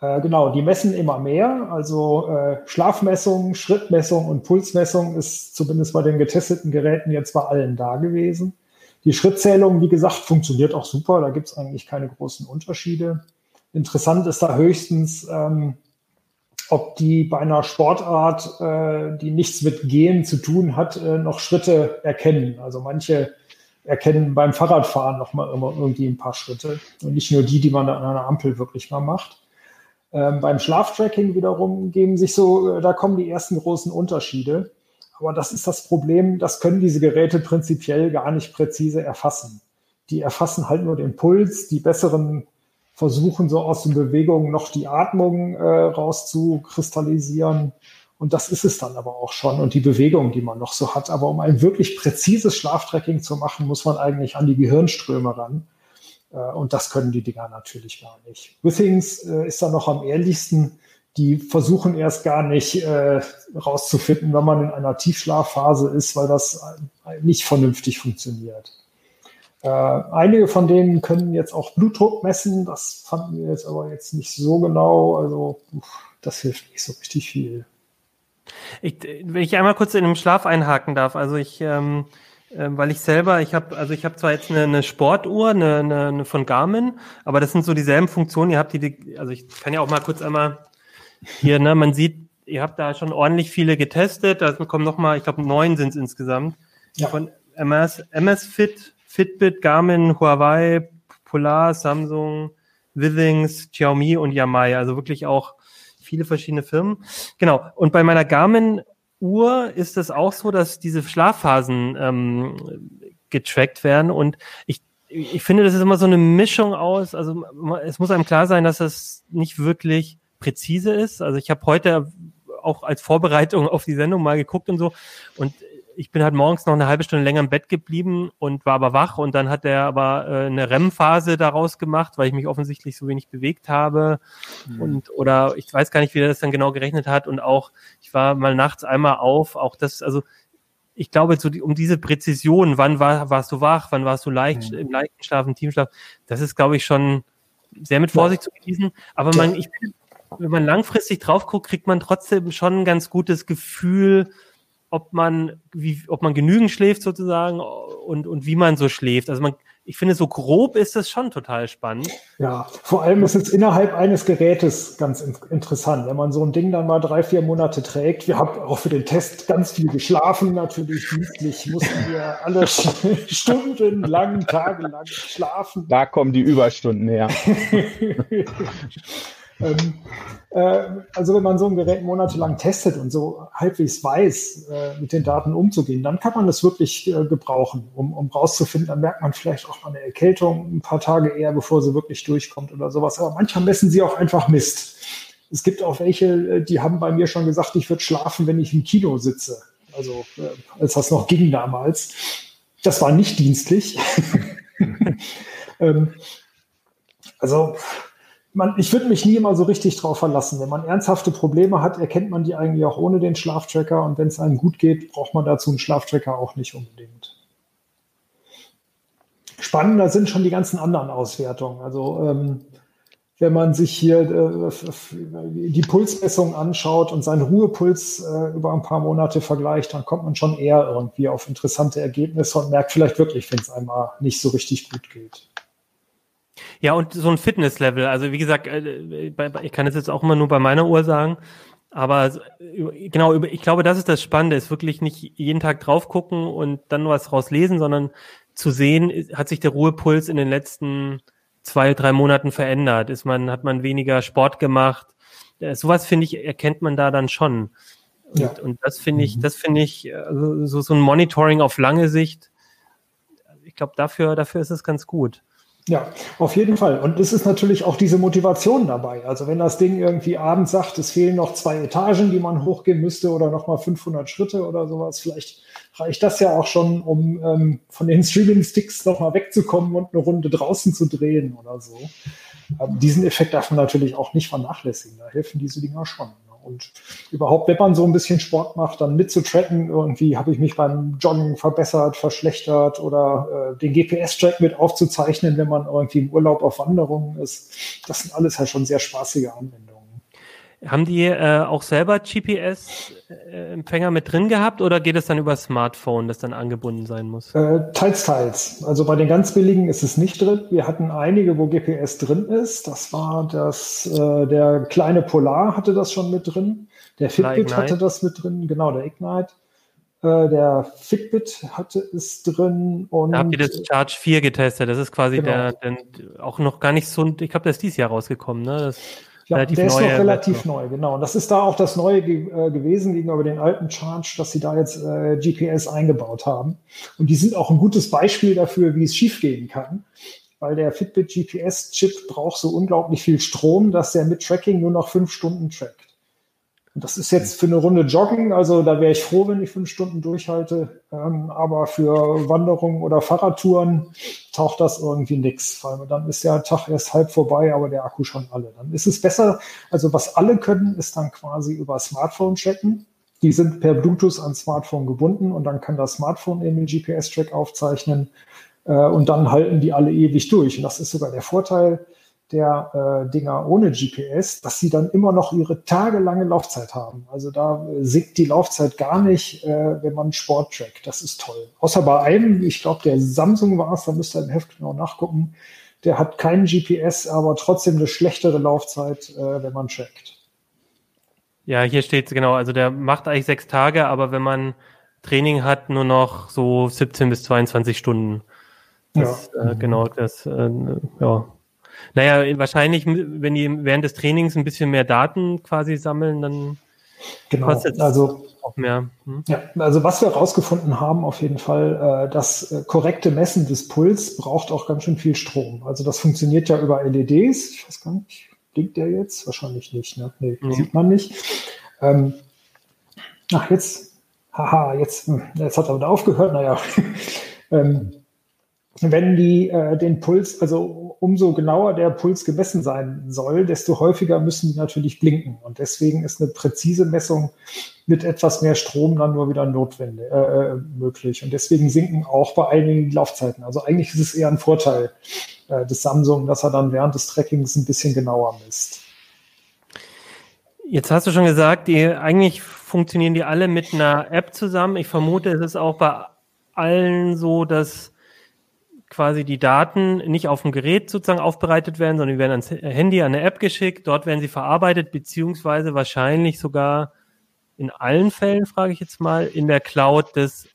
Äh, genau, die messen immer mehr. Also äh, Schlafmessung, Schrittmessung und Pulsmessung ist zumindest bei den getesteten Geräten jetzt bei allen da gewesen. Die Schrittzählung, wie gesagt, funktioniert auch super. Da gibt es eigentlich keine großen Unterschiede. Interessant ist da höchstens, ähm, ob die bei einer Sportart, äh, die nichts mit Gehen zu tun hat, äh, noch Schritte erkennen. Also manche erkennen beim Fahrradfahren noch mal immer irgendwie ein paar Schritte und nicht nur die, die man an einer Ampel wirklich mal macht. Ähm, beim Schlaftracking wiederum geben sich so, äh, da kommen die ersten großen Unterschiede. Aber das ist das Problem, das können diese Geräte prinzipiell gar nicht präzise erfassen. Die erfassen halt nur den Puls, die besseren versuchen so aus den Bewegungen noch die Atmung äh, rauszukristallisieren und das ist es dann aber auch schon und die Bewegung, die man noch so hat. Aber um ein wirklich präzises Schlaftracking zu machen, muss man eigentlich an die Gehirnströme ran. Äh, und das können die Dinger natürlich gar nicht. Withings äh, ist da noch am ehrlichsten. Die versuchen erst gar nicht äh, rauszufinden, wenn man in einer Tiefschlafphase ist, weil das nicht vernünftig funktioniert. Äh, einige von denen können jetzt auch Blutdruck messen. Das fanden wir jetzt aber jetzt nicht so genau. Also das hilft nicht so richtig viel. Ich, wenn ich einmal kurz in dem Schlaf einhaken darf, also ich, ähm, äh, weil ich selber, ich habe, also ich habe zwar jetzt eine, eine Sportuhr, eine, eine, eine, von Garmin, aber das sind so dieselben Funktionen. Ihr habt die, die, also ich kann ja auch mal kurz einmal hier, ne, man sieht, ihr habt da schon ordentlich viele getestet. Da kommen nochmal, ich glaube, neun sind es insgesamt. Ja. Von MS, MS Fit, Fitbit, Garmin, Huawei, Polar, Samsung, Withings, Xiaomi und Yamai. Also wirklich auch viele verschiedene Firmen. Genau. Und bei meiner Garmin Uhr ist es auch so, dass diese Schlafphasen ähm, getrackt werden. Und ich, ich finde, das ist immer so eine Mischung aus. Also es muss einem klar sein, dass es nicht wirklich präzise ist. Also ich habe heute auch als Vorbereitung auf die Sendung mal geguckt und so. Und ich bin halt morgens noch eine halbe Stunde länger im Bett geblieben und war aber wach und dann hat er aber äh, eine REM-Phase daraus gemacht, weil ich mich offensichtlich so wenig bewegt habe mhm. und oder ich weiß gar nicht, wie er das dann genau gerechnet hat und auch ich war mal nachts einmal auf, auch das, also ich glaube, so die, um diese Präzision, wann war, warst du wach, wann warst du leicht, mhm. im leichten Schlaf, im Teamschlaf, das ist, glaube ich, schon sehr mit Vorsicht zu genießen. Aber man, ich, wenn man langfristig drauf guckt, kriegt man trotzdem schon ein ganz gutes Gefühl, ob man, wie, ob man genügend schläft sozusagen und, und wie man so schläft. Also man, ich finde, so grob ist das schon total spannend. Ja, vor allem ist es innerhalb eines Gerätes ganz in interessant, wenn man so ein Ding dann mal drei, vier Monate trägt. Wir haben auch für den Test ganz viel geschlafen, natürlich dienstlich mussten wir alle stundenlang, tagelang schlafen. Da kommen die Überstunden her. ähm, äh, also wenn man so ein Gerät monatelang testet und so halbwegs weiß, äh, mit den Daten umzugehen, dann kann man das wirklich äh, gebrauchen, um, um rauszufinden, dann merkt man vielleicht auch mal eine Erkältung ein paar Tage eher, bevor sie wirklich durchkommt oder sowas. Aber manchmal messen sie auch einfach Mist. Es gibt auch welche, äh, die haben bei mir schon gesagt, ich würde schlafen, wenn ich im Kino sitze. Also äh, als das noch ging damals. Das war nicht dienstlich. ähm, also man, ich würde mich nie immer so richtig drauf verlassen. Wenn man ernsthafte Probleme hat, erkennt man die eigentlich auch ohne den Schlaftracker. Und wenn es einem gut geht, braucht man dazu einen Schlaftracker auch nicht unbedingt. Spannender sind schon die ganzen anderen Auswertungen. Also ähm, wenn man sich hier äh, die Pulsmessung anschaut und seinen Ruhepuls äh, über ein paar Monate vergleicht, dann kommt man schon eher irgendwie auf interessante Ergebnisse und merkt vielleicht wirklich, wenn es einmal nicht so richtig gut geht. Ja, und so ein Fitnesslevel. Also wie gesagt, äh, ich kann es jetzt auch immer nur bei meiner Uhr sagen. Aber genau, ich glaube, das ist das Spannende, ist wirklich nicht jeden Tag drauf gucken und dann was raus lesen, sondern zu sehen, hat sich der Ruhepuls in den letzten zwei, drei Monaten verändert? Ist man, hat man weniger Sport gemacht? Äh, sowas finde ich, erkennt man da dann schon. Und, ja. und das finde ich, mhm. das finde ich, also so, so ein Monitoring auf lange Sicht, ich glaube, dafür, dafür ist es ganz gut. Ja, auf jeden Fall. Und es ist natürlich auch diese Motivation dabei. Also wenn das Ding irgendwie abends sagt, es fehlen noch zwei Etagen, die man hochgehen müsste oder nochmal 500 Schritte oder sowas, vielleicht reicht das ja auch schon, um ähm, von den Streaming-Sticks nochmal wegzukommen und eine Runde draußen zu drehen oder so. Ähm, diesen Effekt darf man natürlich auch nicht vernachlässigen. Da helfen diese Dinger schon. Und überhaupt, wenn man so ein bisschen Sport macht, dann mitzutracken, irgendwie habe ich mich beim Joggen verbessert, verschlechtert oder äh, den GPS-Track mit aufzuzeichnen, wenn man irgendwie im Urlaub auf Wanderungen ist. Das sind alles halt schon sehr spaßige Anwendungen. Haben die äh, auch selber GPS-Empfänger mit drin gehabt oder geht es dann über Smartphone, das dann angebunden sein muss? Äh, teils, teils. Also bei den ganz billigen ist es nicht drin. Wir hatten einige, wo GPS drin ist. Das war das, äh, der kleine Polar hatte das schon mit drin. Der Fitbit hatte das mit drin, genau, der Ignite. Äh, der Fitbit hatte es drin und. Da habt ihr das Charge 4 getestet. Das ist quasi genau. der, der, auch noch gar nicht so, ich glaube, das ist dieses Jahr rausgekommen, ne? Das ja, relativ der ist noch relativ neu, genau. Und das ist da auch das Neue äh, gewesen gegenüber den alten Charge, dass sie da jetzt äh, GPS eingebaut haben. Und die sind auch ein gutes Beispiel dafür, wie es schiefgehen kann. Weil der Fitbit GPS-Chip braucht so unglaublich viel Strom, dass der mit Tracking nur noch fünf Stunden trackt. Das ist jetzt für eine Runde Joggen, also da wäre ich froh, wenn ich fünf Stunden durchhalte. Ähm, aber für Wanderungen oder Fahrradtouren taucht das irgendwie nix, weil dann ist der Tag erst halb vorbei, aber der Akku schon alle. Dann ist es besser, also was alle können, ist dann quasi über Smartphone checken. Die sind per Bluetooth ans Smartphone gebunden und dann kann das Smartphone eben den GPS-Track aufzeichnen äh, und dann halten die alle ewig durch. Und das ist sogar der Vorteil der äh, Dinger ohne GPS, dass sie dann immer noch ihre tagelange Laufzeit haben. Also da äh, sinkt die Laufzeit gar nicht, äh, wenn man Sport trackt. Das ist toll. Außer bei einem, ich glaube, der Samsung war es, da müsst ihr im Heft genau nachgucken. Der hat keinen GPS, aber trotzdem eine schlechtere Laufzeit, äh, wenn man trackt. Ja, hier steht genau, also der macht eigentlich sechs Tage, aber wenn man Training hat, nur noch so 17 bis 22 Stunden. Das, ja. Äh, genau, das, äh, ja. Naja, wahrscheinlich, wenn die während des Trainings ein bisschen mehr Daten quasi sammeln, dann genau. kostet also auch mehr. Hm? Ja, also was wir herausgefunden haben, auf jeden Fall, äh, das äh, korrekte Messen des Puls braucht auch ganz schön viel Strom. Also das funktioniert ja über LEDs. Ich weiß gar nicht, blinkt der jetzt? Wahrscheinlich nicht, ne? Nee, mhm. sieht man nicht. Ähm, ach, jetzt, haha, jetzt, hm, jetzt hat er wieder aufgehört, naja. ähm, wenn die äh, den Puls, also umso genauer der Puls gemessen sein soll, desto häufiger müssen die natürlich blinken. Und deswegen ist eine präzise Messung mit etwas mehr Strom dann nur wieder notwendig, äh, äh, möglich. Und deswegen sinken auch bei einigen Laufzeiten. Also eigentlich ist es eher ein Vorteil äh, des Samsung, dass er dann während des Trackings ein bisschen genauer misst. Jetzt hast du schon gesagt, die eigentlich funktionieren die alle mit einer App zusammen. Ich vermute, es ist auch bei allen so, dass quasi die Daten nicht auf dem Gerät sozusagen aufbereitet werden, sondern die werden ans Handy, an eine App geschickt, dort werden sie verarbeitet, beziehungsweise wahrscheinlich sogar in allen Fällen, frage ich jetzt mal, in der Cloud des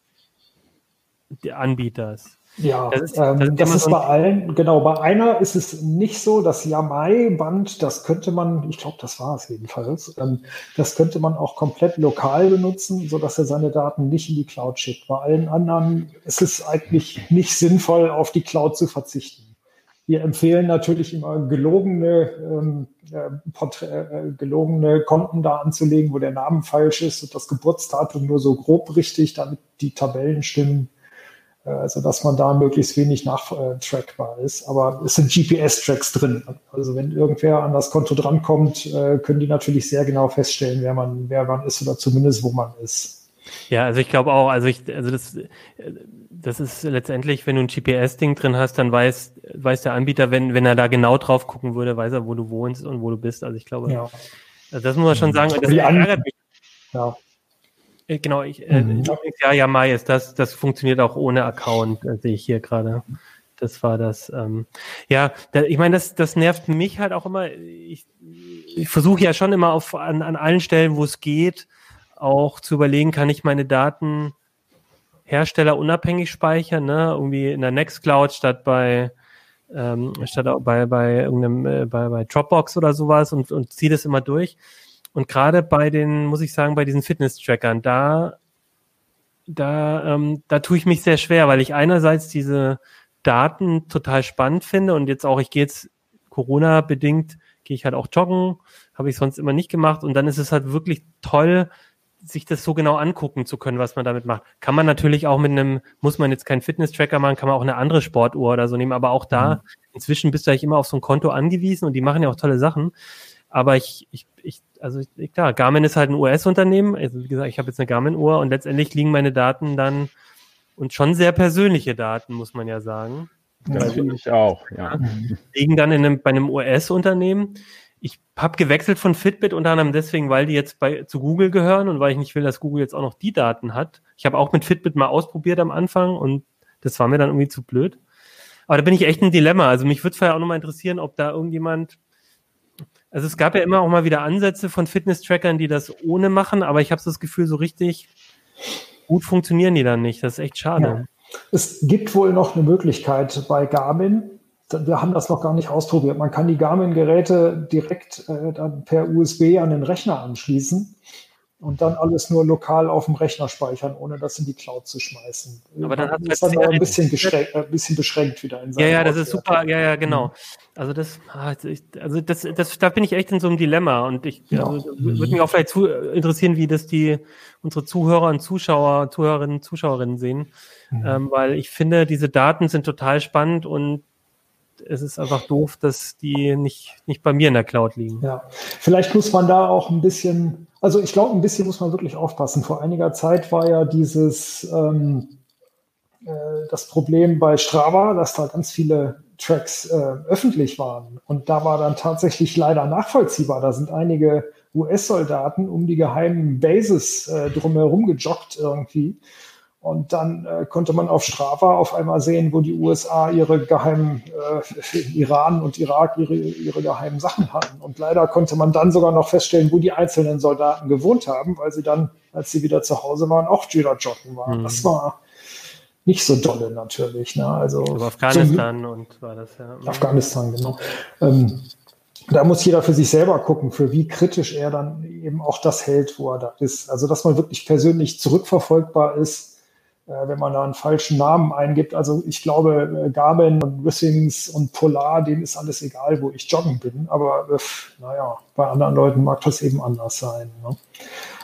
Anbieters. Ja, das ist, das ähm, das ist bei allen, genau, bei einer ist es nicht so, das Yamai-Band, das könnte man, ich glaube, das war es jedenfalls, ähm, das könnte man auch komplett lokal benutzen, so dass er seine Daten nicht in die Cloud schickt. Bei allen anderen ist es eigentlich nicht sinnvoll, auf die Cloud zu verzichten. Wir empfehlen natürlich immer gelogene, ähm, äh, äh, gelogene Konten da anzulegen, wo der Name falsch ist und das Geburtsdatum nur so grob richtig, damit die Tabellen stimmen. Äh, also dass man da möglichst wenig nachtrackbar ist. Aber es sind GPS-Tracks drin. Also wenn irgendwer an das Konto drankommt, äh, können die natürlich sehr genau feststellen, wer man, wer man ist oder zumindest wo man ist. Ja, also ich glaube auch, also ich, also das, das ist letztendlich, wenn du ein GPS-Ding drin hast, dann weiß, weiß der Anbieter, wenn, wenn er da genau drauf gucken würde, weiß er, wo du wohnst und wo du bist. Also ich glaube, ja. also das muss man schon sagen. Das ärgert mich. Ja. Äh, genau, ich, äh, mhm. ja, ja, Mai ist das, das funktioniert auch ohne Account, äh, sehe ich hier gerade. Das war das. Ähm, ja, da, ich meine, das, das nervt mich halt auch immer. Ich, ich versuche ja schon immer auf an, an allen Stellen, wo es geht, auch zu überlegen, kann ich meine Daten herstellerunabhängig speichern, ne? Irgendwie in der Nextcloud statt bei ähm, statt bei bei irgendeinem äh, bei, bei Dropbox oder sowas und und ziehe das immer durch. Und gerade bei den, muss ich sagen, bei diesen Fitness-Trackern, da, da, ähm, da tue ich mich sehr schwer, weil ich einerseits diese Daten total spannend finde und jetzt auch, ich gehe jetzt Corona-bedingt, gehe ich halt auch joggen, habe ich sonst immer nicht gemacht und dann ist es halt wirklich toll, sich das so genau angucken zu können, was man damit macht. Kann man natürlich auch mit einem, muss man jetzt keinen Fitness-Tracker machen, kann man auch eine andere Sportuhr oder so nehmen, aber auch da, mhm. inzwischen bist du eigentlich immer auf so ein Konto angewiesen und die machen ja auch tolle Sachen. Aber ich, ich, ich also ich, klar, Garmin ist halt ein US-Unternehmen. Also wie gesagt, ich habe jetzt eine Garmin-Uhr und letztendlich liegen meine Daten dann und schon sehr persönliche Daten, muss man ja sagen. Das also, finde ich auch, ja. Liegen dann in einem, bei einem US-Unternehmen. Ich habe gewechselt von Fitbit unter anderem deswegen, weil die jetzt bei, zu Google gehören und weil ich nicht will, dass Google jetzt auch noch die Daten hat. Ich habe auch mit Fitbit mal ausprobiert am Anfang und das war mir dann irgendwie zu blöd. Aber da bin ich echt ein Dilemma. Also mich würde es ja auch nochmal interessieren, ob da irgendjemand also es gab ja immer auch mal wieder Ansätze von Fitness-Trackern, die das ohne machen, aber ich habe das Gefühl, so richtig gut funktionieren die dann nicht. Das ist echt schade. Ja. Es gibt wohl noch eine Möglichkeit bei Garmin. Wir haben das noch gar nicht ausprobiert. Man kann die Garmin-Geräte direkt äh, dann per USB an den Rechner anschließen und dann alles nur lokal auf dem Rechner speichern, ohne das in die Cloud zu schmeißen. Aber dann hat es dann ein bisschen, ein bisschen beschränkt wieder in Ja, ja, das ist super. Ja, ja, genau. Also das, ah, also das, das, da bin ich echt in so einem Dilemma und ich ja. also, würde mich auch vielleicht zu, interessieren, wie das die unsere Zuhörer und Zuschauer, Zuhörerinnen, Zuschauerinnen sehen, mhm. ähm, weil ich finde, diese Daten sind total spannend und es ist einfach doof, dass die nicht, nicht bei mir in der Cloud liegen. Ja, vielleicht muss man da auch ein bisschen, also ich glaube, ein bisschen muss man wirklich aufpassen. Vor einiger Zeit war ja dieses ähm, äh, das Problem bei Strava, dass da ganz viele Tracks äh, öffentlich waren. Und da war dann tatsächlich leider nachvollziehbar. Da sind einige US-Soldaten um die geheimen Bases äh, drumherum gejoggt irgendwie Und dann äh, konnte man auf Strava auf einmal sehen, wo die USA ihre geheimen, äh, Iran und Irak ihre, ihre geheimen Sachen hatten. Und leider konnte man dann sogar noch feststellen, wo die einzelnen Soldaten gewohnt haben, weil sie dann, als sie wieder zu Hause waren, auch wieder joggen waren. Mhm. Das war nicht so dolle natürlich. Ne? Also Aber Afghanistan so, und war das ja. Afghanistan, genau. Ähm, da muss jeder für sich selber gucken, für wie kritisch er dann eben auch das hält, wo er da ist. Also, dass man wirklich persönlich zurückverfolgbar ist, wenn man da einen falschen Namen eingibt. Also ich glaube, äh, Garmin und Wissings und Polar, denen ist alles egal, wo ich joggen bin. Aber äh, naja, bei anderen Leuten mag das eben anders sein. Ne?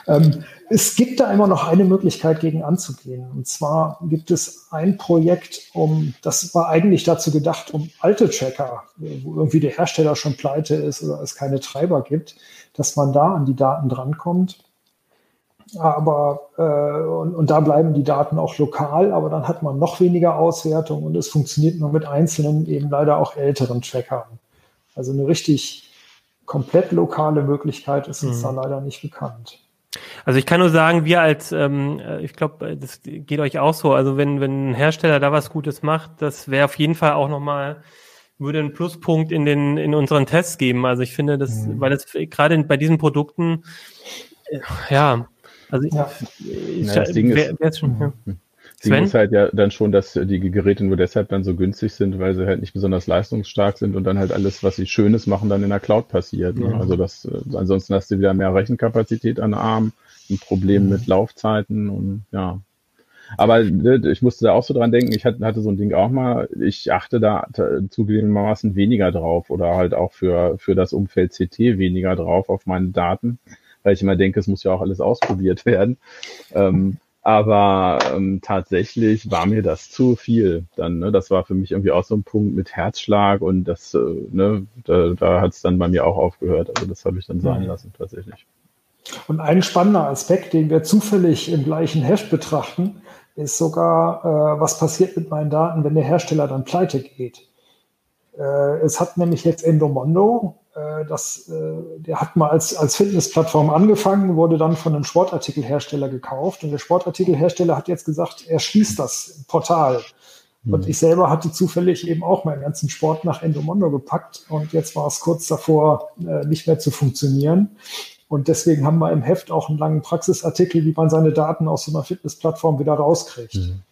Ähm, es gibt da immer noch eine Möglichkeit, gegen anzugehen. Und zwar gibt es ein Projekt, um, das war eigentlich dazu gedacht, um alte Tracker, wo irgendwie der Hersteller schon pleite ist oder es keine Treiber gibt, dass man da an die Daten drankommt aber äh, und, und, da bleiben die Daten auch lokal, aber dann hat man noch weniger Auswertung und es funktioniert nur mit einzelnen, eben leider auch älteren Trackern. Also eine richtig komplett lokale Möglichkeit ist uns mhm. da leider nicht bekannt. Also ich kann nur sagen, wir als, ähm, äh, ich glaube, das geht euch auch so. Also wenn wenn ein Hersteller da was Gutes macht, das wäre auf jeden Fall auch nochmal würde einen Pluspunkt in den in unseren Tests geben. Also ich finde, das, mhm. weil das gerade bei diesen Produkten, äh, ja, also ja. ich, ja, das Ding wer ist schon, ja. Hm. Das Ding ist halt ja dann schon, dass die Geräte nur deshalb dann so günstig sind, weil sie halt nicht besonders leistungsstark sind und dann halt alles, was sie Schönes machen, dann in der Cloud passiert. Ne? Also das, äh, ansonsten hast du wieder mehr Rechenkapazität an Arm, ein Problem mhm. mit Laufzeiten und ja. Aber ne, ich musste da auch so dran denken, ich hatte, hatte so ein Ding auch mal, ich achte da zugegebenermaßen weniger drauf oder halt auch für, für das Umfeld CT weniger drauf auf meine Daten weil ich immer denke, es muss ja auch alles ausprobiert werden. Ähm, aber ähm, tatsächlich war mir das zu viel dann. Ne? Das war für mich irgendwie auch so ein Punkt mit Herzschlag und das, äh, ne, da, da hat es dann bei mir auch aufgehört. Also das habe ich dann sein mhm. lassen tatsächlich. Und ein spannender Aspekt, den wir zufällig im gleichen Heft betrachten, ist sogar, äh, was passiert mit meinen Daten, wenn der Hersteller dann pleite geht. Äh, es hat nämlich jetzt Endomondo das, äh, der hat mal als, als Fitnessplattform angefangen, wurde dann von einem Sportartikelhersteller gekauft und der Sportartikelhersteller hat jetzt gesagt, er schließt das Portal. Mhm. Und ich selber hatte zufällig eben auch meinen ganzen Sport nach Endomondo gepackt und jetzt war es kurz davor, äh, nicht mehr zu funktionieren. Und deswegen haben wir im Heft auch einen langen Praxisartikel, wie man seine Daten aus so einer Fitnessplattform wieder rauskriegt. Mhm.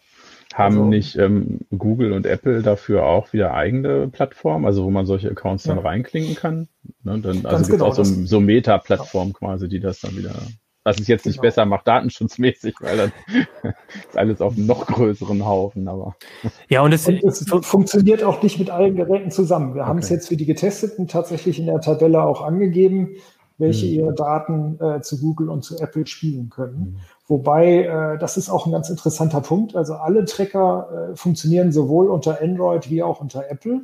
Haben also, nicht ähm, Google und Apple dafür auch wieder eigene Plattformen, also wo man solche Accounts dann ja. reinklinken kann? Ne, dann, also gibt genau, auch so, so Meta-Plattformen ja. quasi, die das dann wieder, was es jetzt genau. nicht besser macht, datenschutzmäßig, weil dann ist alles auf einem noch größeren Haufen, aber. Ja, und es, und es funktioniert auch nicht mit allen Geräten zusammen. Wir okay. haben es jetzt für die Getesteten tatsächlich in der Tabelle auch angegeben welche mhm. ihre Daten äh, zu Google und zu Apple spielen können. Wobei, äh, das ist auch ein ganz interessanter Punkt. Also alle Tracker äh, funktionieren sowohl unter Android wie auch unter Apple.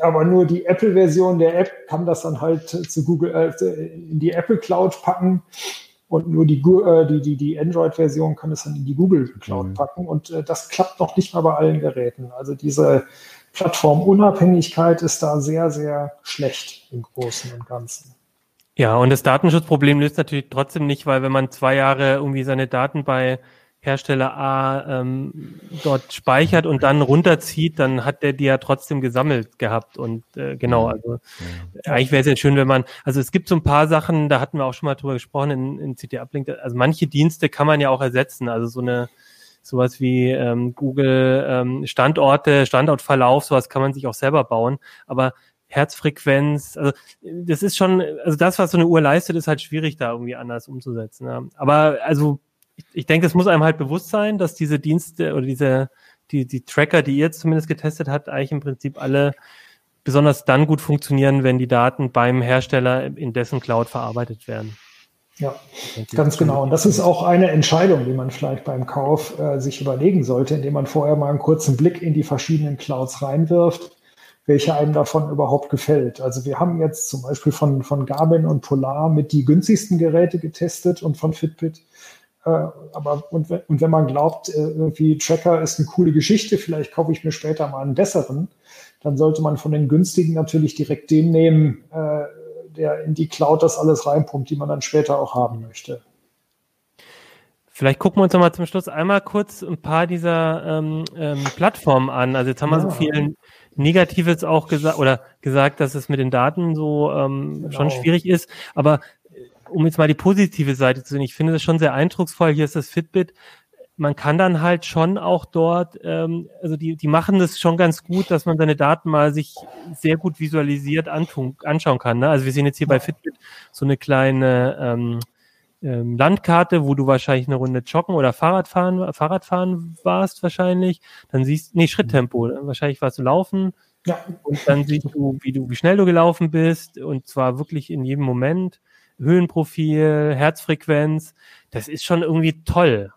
Aber nur die Apple-Version der App kann das dann halt zu Google, äh, in die Apple Cloud packen. Und nur die, äh, die, die, die Android-Version kann es dann in die Google Cloud mhm. packen. Und äh, das klappt noch nicht mal bei allen Geräten. Also diese Plattformunabhängigkeit ist da sehr, sehr schlecht im Großen und Ganzen. Ja, und das Datenschutzproblem löst natürlich trotzdem nicht, weil wenn man zwei Jahre irgendwie seine Daten bei Hersteller A ähm, dort speichert und dann runterzieht, dann hat der die ja trotzdem gesammelt gehabt. Und äh, genau, also ja. eigentlich wäre es jetzt schön, wenn man, also es gibt so ein paar Sachen, da hatten wir auch schon mal drüber gesprochen in, in CT Uplink, also manche Dienste kann man ja auch ersetzen, also so eine sowas wie ähm, Google ähm, Standorte, Standortverlauf, sowas kann man sich auch selber bauen. Aber Herzfrequenz. Also das ist schon, also das, was so eine Uhr leistet, ist halt schwierig, da irgendwie anders umzusetzen. Ja. Aber also ich, ich denke, es muss einem halt bewusst sein, dass diese Dienste oder diese, die, die Tracker, die ihr jetzt zumindest getestet habt, eigentlich im Prinzip alle besonders dann gut funktionieren, wenn die Daten beim Hersteller in dessen Cloud verarbeitet werden. Ja, ganz genau. Und das ist auch eine Entscheidung, die man vielleicht beim Kauf äh, sich überlegen sollte, indem man vorher mal einen kurzen Blick in die verschiedenen Clouds reinwirft welche einem davon überhaupt gefällt. Also wir haben jetzt zum Beispiel von, von Garmin und Polar mit die günstigsten Geräte getestet und von Fitbit. Äh, aber und, und wenn man glaubt, äh, irgendwie Tracker ist eine coole Geschichte, vielleicht kaufe ich mir später mal einen besseren, dann sollte man von den günstigen natürlich direkt den nehmen, äh, der in die Cloud das alles reinpumpt, die man dann später auch haben möchte. Vielleicht gucken wir uns noch mal zum Schluss einmal kurz ein paar dieser ähm, ähm, Plattformen an. Also jetzt haben wir so viel Negatives auch gesagt oder gesagt, dass es mit den Daten so ähm, genau. schon schwierig ist. Aber äh, um jetzt mal die positive Seite zu sehen, ich finde das schon sehr eindrucksvoll. Hier ist das Fitbit man kann dann halt schon auch dort, ähm, also die, die machen das schon ganz gut, dass man seine Daten mal sich sehr gut visualisiert antun, anschauen kann. Ne? Also wir sehen jetzt hier bei Fitbit so eine kleine ähm, ähm, Landkarte, wo du wahrscheinlich eine Runde joggen oder Fahrradfahren, Fahrradfahren warst wahrscheinlich. Dann siehst, nee, Schritttempo. Wahrscheinlich warst du laufen. Ja. Und dann siehst du, wie du, wie schnell du gelaufen bist. Und zwar wirklich in jedem Moment. Höhenprofil, Herzfrequenz. Das ist schon irgendwie toll.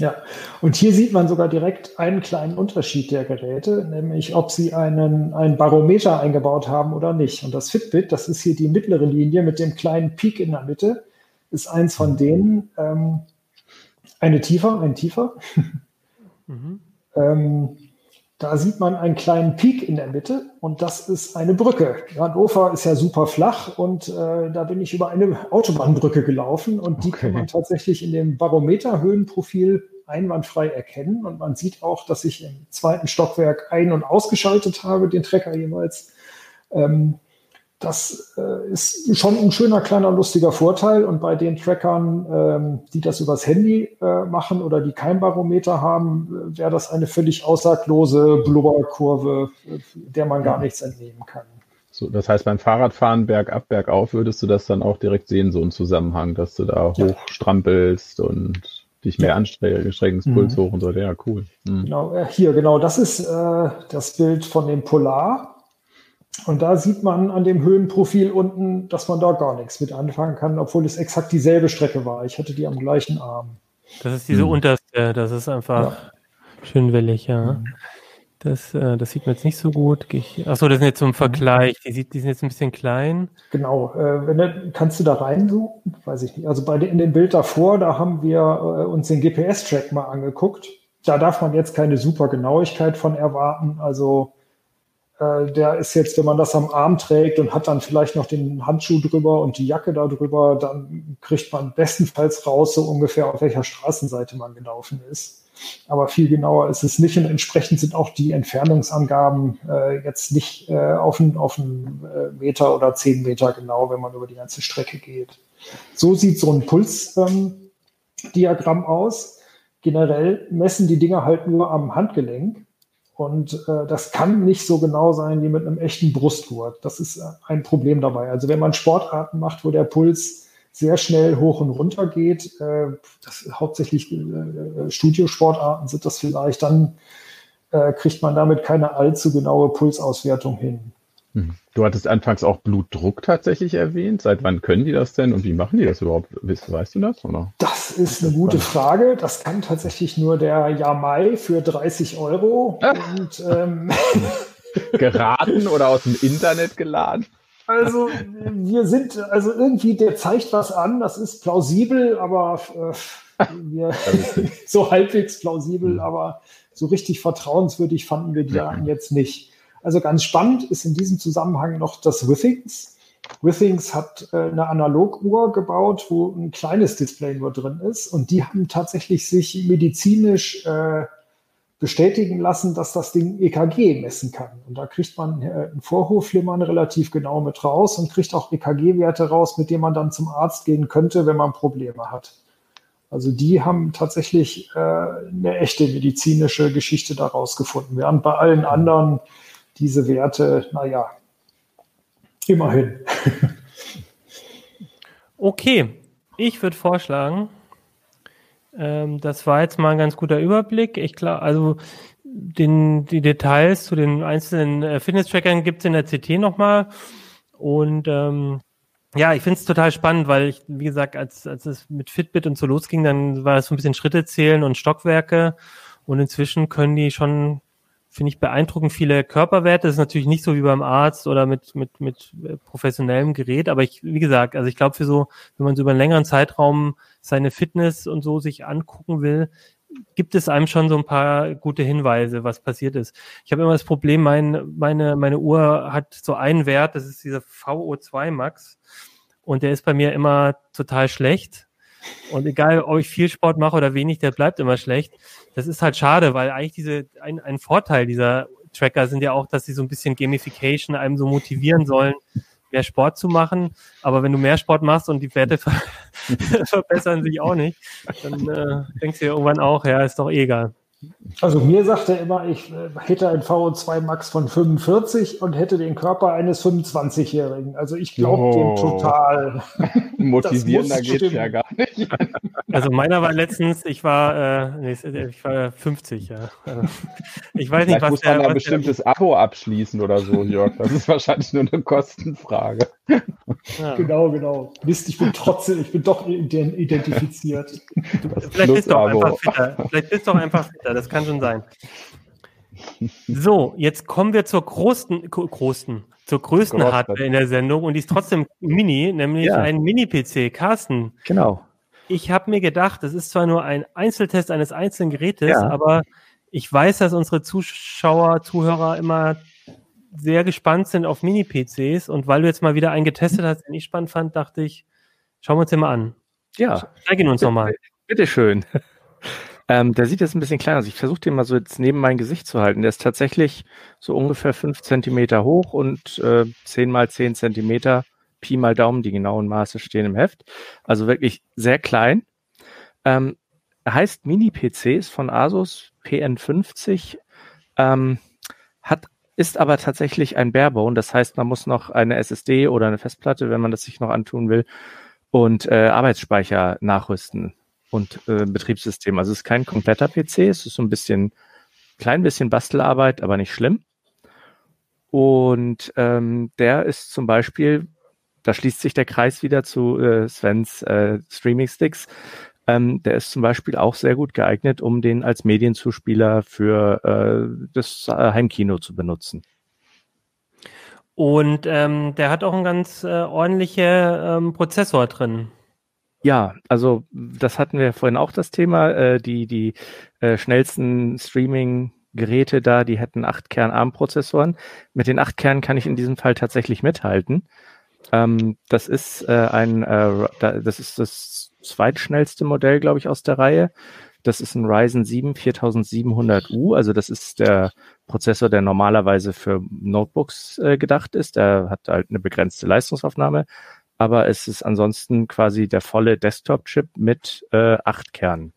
Ja, und hier sieht man sogar direkt einen kleinen Unterschied der Geräte, nämlich ob sie einen, einen Barometer eingebaut haben oder nicht. Und das Fitbit, das ist hier die mittlere Linie mit dem kleinen Peak in der Mitte, ist eins von denen. Ähm, eine tiefer, ein tiefer. Mhm. ähm, da sieht man einen kleinen Peak in der Mitte und das ist eine Brücke. Hannover ist ja super flach und äh, da bin ich über eine Autobahnbrücke gelaufen und die okay. kann man tatsächlich in dem Barometer-Höhenprofil einwandfrei erkennen und man sieht auch, dass ich im zweiten Stockwerk ein- und ausgeschaltet habe, den Trecker jeweils. Ähm, das äh, ist schon ein schöner, kleiner, lustiger Vorteil. Und bei den Trackern, ähm, die das übers Handy äh, machen oder die kein Barometer haben, äh, wäre das eine völlig aussaglose Blubberkurve, äh, der man gar nichts entnehmen kann. So, das heißt, beim Fahrradfahren bergab, bergauf würdest du das dann auch direkt sehen, so einen Zusammenhang, dass du da ja. hochstrampelst und dich mehr ja. anstrengst, Puls mhm. hoch und so. Ja, cool. Mhm. Genau, äh, hier, genau, das ist äh, das Bild von dem Polar. Und da sieht man an dem Höhenprofil unten, dass man da gar nichts mit anfangen kann, obwohl es exakt dieselbe Strecke war. Ich hatte die am gleichen Arm. Das ist diese hm. unterste, das ist einfach ja. schön wellig, ja. Hm. Das, äh, das sieht man jetzt nicht so gut. achso, das sind jetzt so ein Vergleich. Die, sieht, die sind jetzt ein bisschen klein. Genau. Äh, wenn du, kannst du da reinzoomen? Weiß ich nicht. Also bei in dem Bild davor, da haben wir äh, uns den GPS-Track mal angeguckt. Da darf man jetzt keine super Genauigkeit von erwarten. Also äh, der ist jetzt, wenn man das am Arm trägt und hat dann vielleicht noch den Handschuh drüber und die Jacke da drüber, dann kriegt man bestenfalls raus, so ungefähr auf welcher Straßenseite man gelaufen ist. Aber viel genauer ist es nicht und entsprechend sind auch die Entfernungsangaben äh, jetzt nicht äh, auf einen auf äh, Meter oder zehn Meter genau, wenn man über die ganze Strecke geht. So sieht so ein Pulsdiagramm ähm, aus. Generell messen die Dinger halt nur am Handgelenk. Und äh, das kann nicht so genau sein wie mit einem echten Brustgurt. Das ist äh, ein Problem dabei. Also wenn man Sportarten macht, wo der Puls sehr schnell hoch und runter geht, äh, das, hauptsächlich äh, Studiosportarten sind das vielleicht, dann äh, kriegt man damit keine allzu genaue Pulsauswertung hin. Mhm. Du hattest anfangs auch Blutdruck tatsächlich erwähnt. Seit wann können die das denn und wie machen die das überhaupt? Weißt, weißt du das? Oder? Das ist eine gute Frage. Das kann tatsächlich nur der Yamai für 30 Euro. Und, ähm, Geraten oder aus dem Internet geladen? Also wir sind, also irgendwie, der zeigt was an, das ist plausibel, aber äh, wir, so halbwegs plausibel, mhm. aber so richtig vertrauenswürdig fanden wir die Daten jetzt nicht. Also ganz spannend ist in diesem Zusammenhang noch das Withings. Withings hat äh, eine Analoguhr gebaut, wo ein kleines Display nur drin ist. Und die haben tatsächlich sich medizinisch äh, bestätigen lassen, dass das Ding EKG messen kann. Und da kriegt man äh, ein Vorhofflimmern relativ genau mit raus und kriegt auch EKG-Werte raus, mit denen man dann zum Arzt gehen könnte, wenn man Probleme hat. Also die haben tatsächlich äh, eine echte medizinische Geschichte daraus gefunden. Während bei allen anderen diese Werte, naja, immerhin. okay, ich würde vorschlagen, ähm, das war jetzt mal ein ganz guter Überblick. Ich glaube, also den, die Details zu den einzelnen äh, Fitness-Trackern gibt es in der CT nochmal. Und ähm, ja, ich finde es total spannend, weil ich, wie gesagt, als, als es mit Fitbit und so losging, dann war es so ein bisschen Schritte zählen und Stockwerke. Und inzwischen können die schon finde ich beeindruckend viele Körperwerte. Das ist natürlich nicht so wie beim Arzt oder mit, mit, mit äh, professionellem Gerät, aber ich, wie gesagt, also ich glaube für so, wenn man so über einen längeren Zeitraum seine Fitness und so sich angucken will, gibt es einem schon so ein paar gute Hinweise, was passiert ist. Ich habe immer das Problem, mein, meine, meine Uhr hat so einen Wert, das ist dieser VO2 Max und der ist bei mir immer total schlecht Und egal, ob ich viel Sport mache oder wenig, der bleibt immer schlecht. Das ist halt schade, weil eigentlich diese, ein, ein Vorteil dieser Tracker sind ja auch, dass sie so ein bisschen Gamification einem so motivieren sollen, mehr Sport zu machen. Aber wenn du mehr Sport machst und die Werte ver verbessern sich auch nicht, dann äh, denkst du ja irgendwann auch, ja, ist doch egal. Also mir sagt er immer, ich äh, hätte ein VO2 Max von 45 und hätte den Körper eines 25-Jährigen. Also ich glaube oh. dem total. Motivierender geht ja gar nicht. Also meiner war letztens, ich war, äh, nee, ich war 50, ja. Ich weiß nicht, Vielleicht was muss man der, ein bestimmtes der, Abo abschließen oder so, Jörg. Das ist wahrscheinlich nur eine Kostenfrage. Ja. Genau, genau. Mist, ich bin trotzdem, ich bin doch identifiziert. Vielleicht bist, doch einfach fitter. Vielleicht bist du doch einfach fitter, das kann schon sein. So, jetzt kommen wir zur großen, großen zur größten Groß, Hardware in der Sendung und die ist trotzdem mini, nämlich ja. ein Mini-PC. Carsten. Genau. Ich habe mir gedacht, das ist zwar nur ein Einzeltest eines einzelnen Gerätes, ja. aber ich weiß, dass unsere Zuschauer, Zuhörer immer sehr gespannt sind auf Mini-PCs und weil du jetzt mal wieder einen getestet hast, den ich spannend fand, dachte ich, schauen wir uns den mal an. Ja. Zeig ihn uns nochmal. Bitteschön. Ähm, der sieht jetzt ein bisschen kleiner aus. Ich versuche den mal so jetzt neben mein Gesicht zu halten. Der ist tatsächlich so ungefähr fünf Zentimeter hoch und äh, 10 mal zehn Zentimeter. Pi mal Daumen, die genauen Maße stehen im Heft. Also wirklich sehr klein. Ähm, heißt Mini-PC, ist von Asus PN50. Ähm, hat ist aber tatsächlich ein Barebone. Das heißt, man muss noch eine SSD oder eine Festplatte, wenn man das sich noch antun will, und äh, Arbeitsspeicher nachrüsten und äh, Betriebssystem. Also es ist kein kompletter PC, es ist so ein bisschen, klein bisschen Bastelarbeit, aber nicht schlimm. Und ähm, der ist zum Beispiel, da schließt sich der Kreis wieder zu äh, Svens äh, Streaming-Sticks. Ähm, der ist zum Beispiel auch sehr gut geeignet, um den als Medienzuspieler für äh, das äh, Heimkino zu benutzen. Und ähm, der hat auch einen ganz äh, ordentlichen ähm, Prozessor drin. Ja, also das hatten wir vorhin auch das Thema. Äh, die die äh, schnellsten Streaming-Geräte da, die hätten acht Kern ARM-Prozessoren. Mit den acht Kernen kann ich in diesem Fall tatsächlich mithalten. Ähm, das ist äh, ein, äh, das ist das zweitschnellste Modell, glaube ich, aus der Reihe. Das ist ein Ryzen 7 4700U, also das ist der Prozessor, der normalerweise für Notebooks äh, gedacht ist. Der hat halt eine begrenzte Leistungsaufnahme, aber es ist ansonsten quasi der volle Desktop-Chip mit äh, acht Kernen.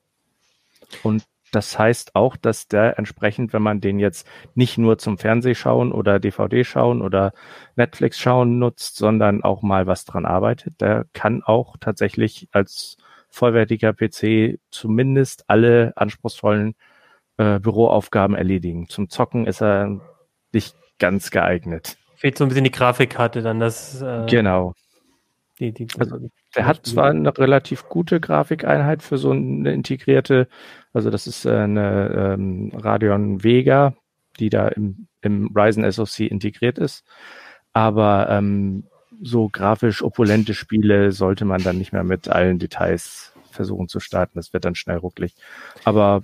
Und das heißt auch, dass der entsprechend, wenn man den jetzt nicht nur zum Fernsehschauen oder DVD schauen oder Netflix schauen nutzt, sondern auch mal was dran arbeitet, der kann auch tatsächlich als vollwertiger PC zumindest alle anspruchsvollen äh, Büroaufgaben erledigen. Zum Zocken ist er nicht ganz geeignet. Fehlt so ein bisschen die Grafikkarte dann, das. Äh, genau. Die, die, also, der hat zwar eine relativ gute Grafikeinheit für so eine integrierte, also das ist eine ähm, Radeon Vega, die da im, im Ryzen SoC integriert ist, aber ähm, so grafisch opulente Spiele sollte man dann nicht mehr mit allen Details versuchen zu starten. Das wird dann schnell rucklig. Aber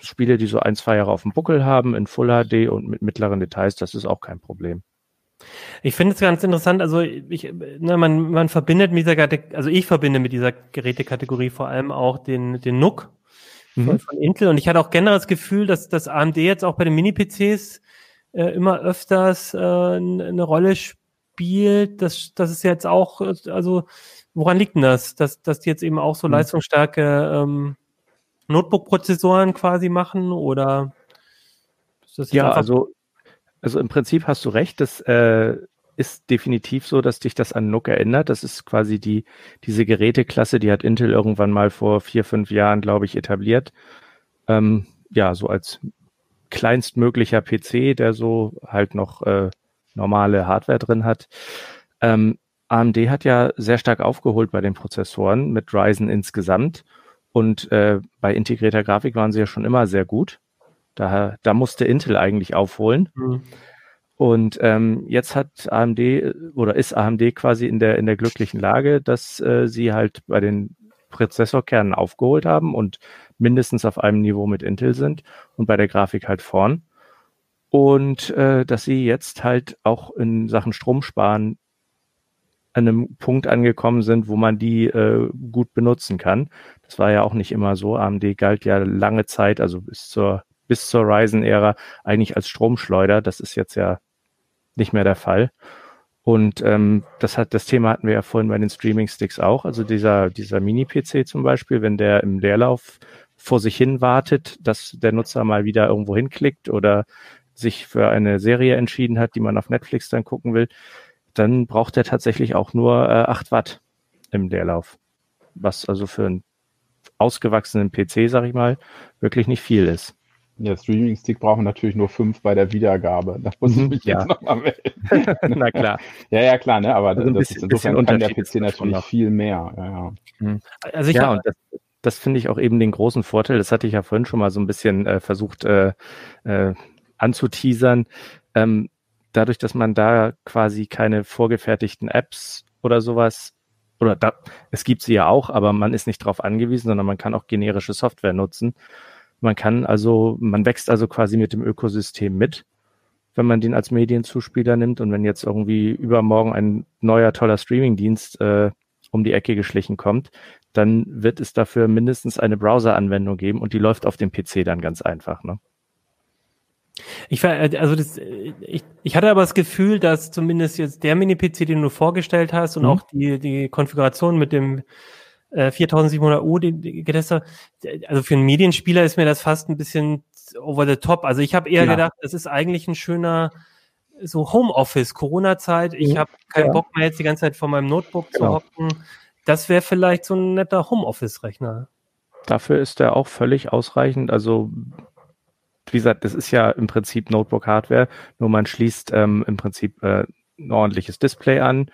Spiele, die so ein, zwei Jahre auf dem Buckel haben, in Full HD und mit mittleren Details, das ist auch kein Problem. Ich finde es ganz interessant, also ich, ne, man, man verbindet mit dieser, also ich verbinde mit dieser Gerätekategorie vor allem auch den, den NUC mhm. von, von, Intel und ich hatte auch generell das Gefühl, dass das AMD jetzt auch bei den Mini-PCs äh, immer öfters äh, eine Rolle spielt, dass, dass es jetzt auch, also woran liegt denn das, dass, dass die jetzt eben auch so mhm. leistungsstarke ähm, Notebook-Prozessoren quasi machen oder ja, also also im Prinzip hast du recht, das äh, ist definitiv so, dass dich das an NUC erinnert. Das ist quasi die, diese Geräteklasse, die hat Intel irgendwann mal vor vier, fünf Jahren, glaube ich, etabliert. Ähm, ja, so als kleinstmöglicher PC, der so halt noch äh, normale Hardware drin hat. Ähm, AMD hat ja sehr stark aufgeholt bei den Prozessoren mit Ryzen insgesamt. Und äh, bei integrierter Grafik waren sie ja schon immer sehr gut. Da, da musste Intel eigentlich aufholen. Mhm. Und ähm, jetzt hat AMD oder ist AMD quasi in der, in der glücklichen Lage, dass äh, sie halt bei den Prozessorkernen aufgeholt haben und mindestens auf einem Niveau mit Intel sind und bei der Grafik halt vorn. Und äh, dass sie jetzt halt auch in Sachen Stromsparen an einem Punkt angekommen sind, wo man die äh, gut benutzen kann. Das war ja auch nicht immer so. AMD galt ja lange Zeit, also bis zur bis zur Ryzen-Ära eigentlich als Stromschleuder. Das ist jetzt ja nicht mehr der Fall. Und ähm, das hat das Thema hatten wir ja vorhin bei den Streaming-Sticks auch. Also dieser dieser Mini-PC zum Beispiel, wenn der im Leerlauf vor sich hin wartet, dass der Nutzer mal wieder irgendwo hinklickt oder sich für eine Serie entschieden hat, die man auf Netflix dann gucken will, dann braucht er tatsächlich auch nur äh, 8 Watt im Leerlauf. Was also für einen ausgewachsenen PC, sag ich mal, wirklich nicht viel ist. Ja, Streaming-Stick brauchen natürlich nur fünf bei der Wiedergabe. Da muss ich mhm, mich ja. jetzt nochmal melden. Na klar. ja, ja, klar, ne? aber also das bisschen, ist insofern kann der PC natürlich noch. viel mehr. Ja, ja. Mhm. Also ich ja, und das, das finde ich auch eben den großen Vorteil. Das hatte ich ja vorhin schon mal so ein bisschen äh, versucht äh, äh, anzuteasern. Ähm, dadurch, dass man da quasi keine vorgefertigten Apps oder sowas oder da, es gibt sie ja auch, aber man ist nicht darauf angewiesen, sondern man kann auch generische Software nutzen. Man kann also, man wächst also quasi mit dem Ökosystem mit, wenn man den als Medienzuspieler nimmt. Und wenn jetzt irgendwie übermorgen ein neuer toller Streamingdienst äh, um die Ecke geschlichen kommt, dann wird es dafür mindestens eine Browser-Anwendung geben und die läuft auf dem PC dann ganz einfach. Ne? Ich war, also das, ich, ich hatte aber das Gefühl, dass zumindest jetzt der Mini-PC, den du vorgestellt hast und mhm. auch die, die Konfiguration mit dem äh, 4700U, den, den getestet, also für einen Medienspieler ist mir das fast ein bisschen over the top. Also ich habe eher ja. gedacht, das ist eigentlich ein schöner so Homeoffice, Corona-Zeit. Ich mhm. habe keinen ja. Bock mehr jetzt die ganze Zeit vor meinem Notebook genau. zu hocken. Das wäre vielleicht so ein netter Homeoffice-Rechner. Dafür ist er auch völlig ausreichend. Also wie gesagt, das ist ja im Prinzip Notebook-Hardware, nur man schließt ähm, im Prinzip äh, ein ordentliches Display an,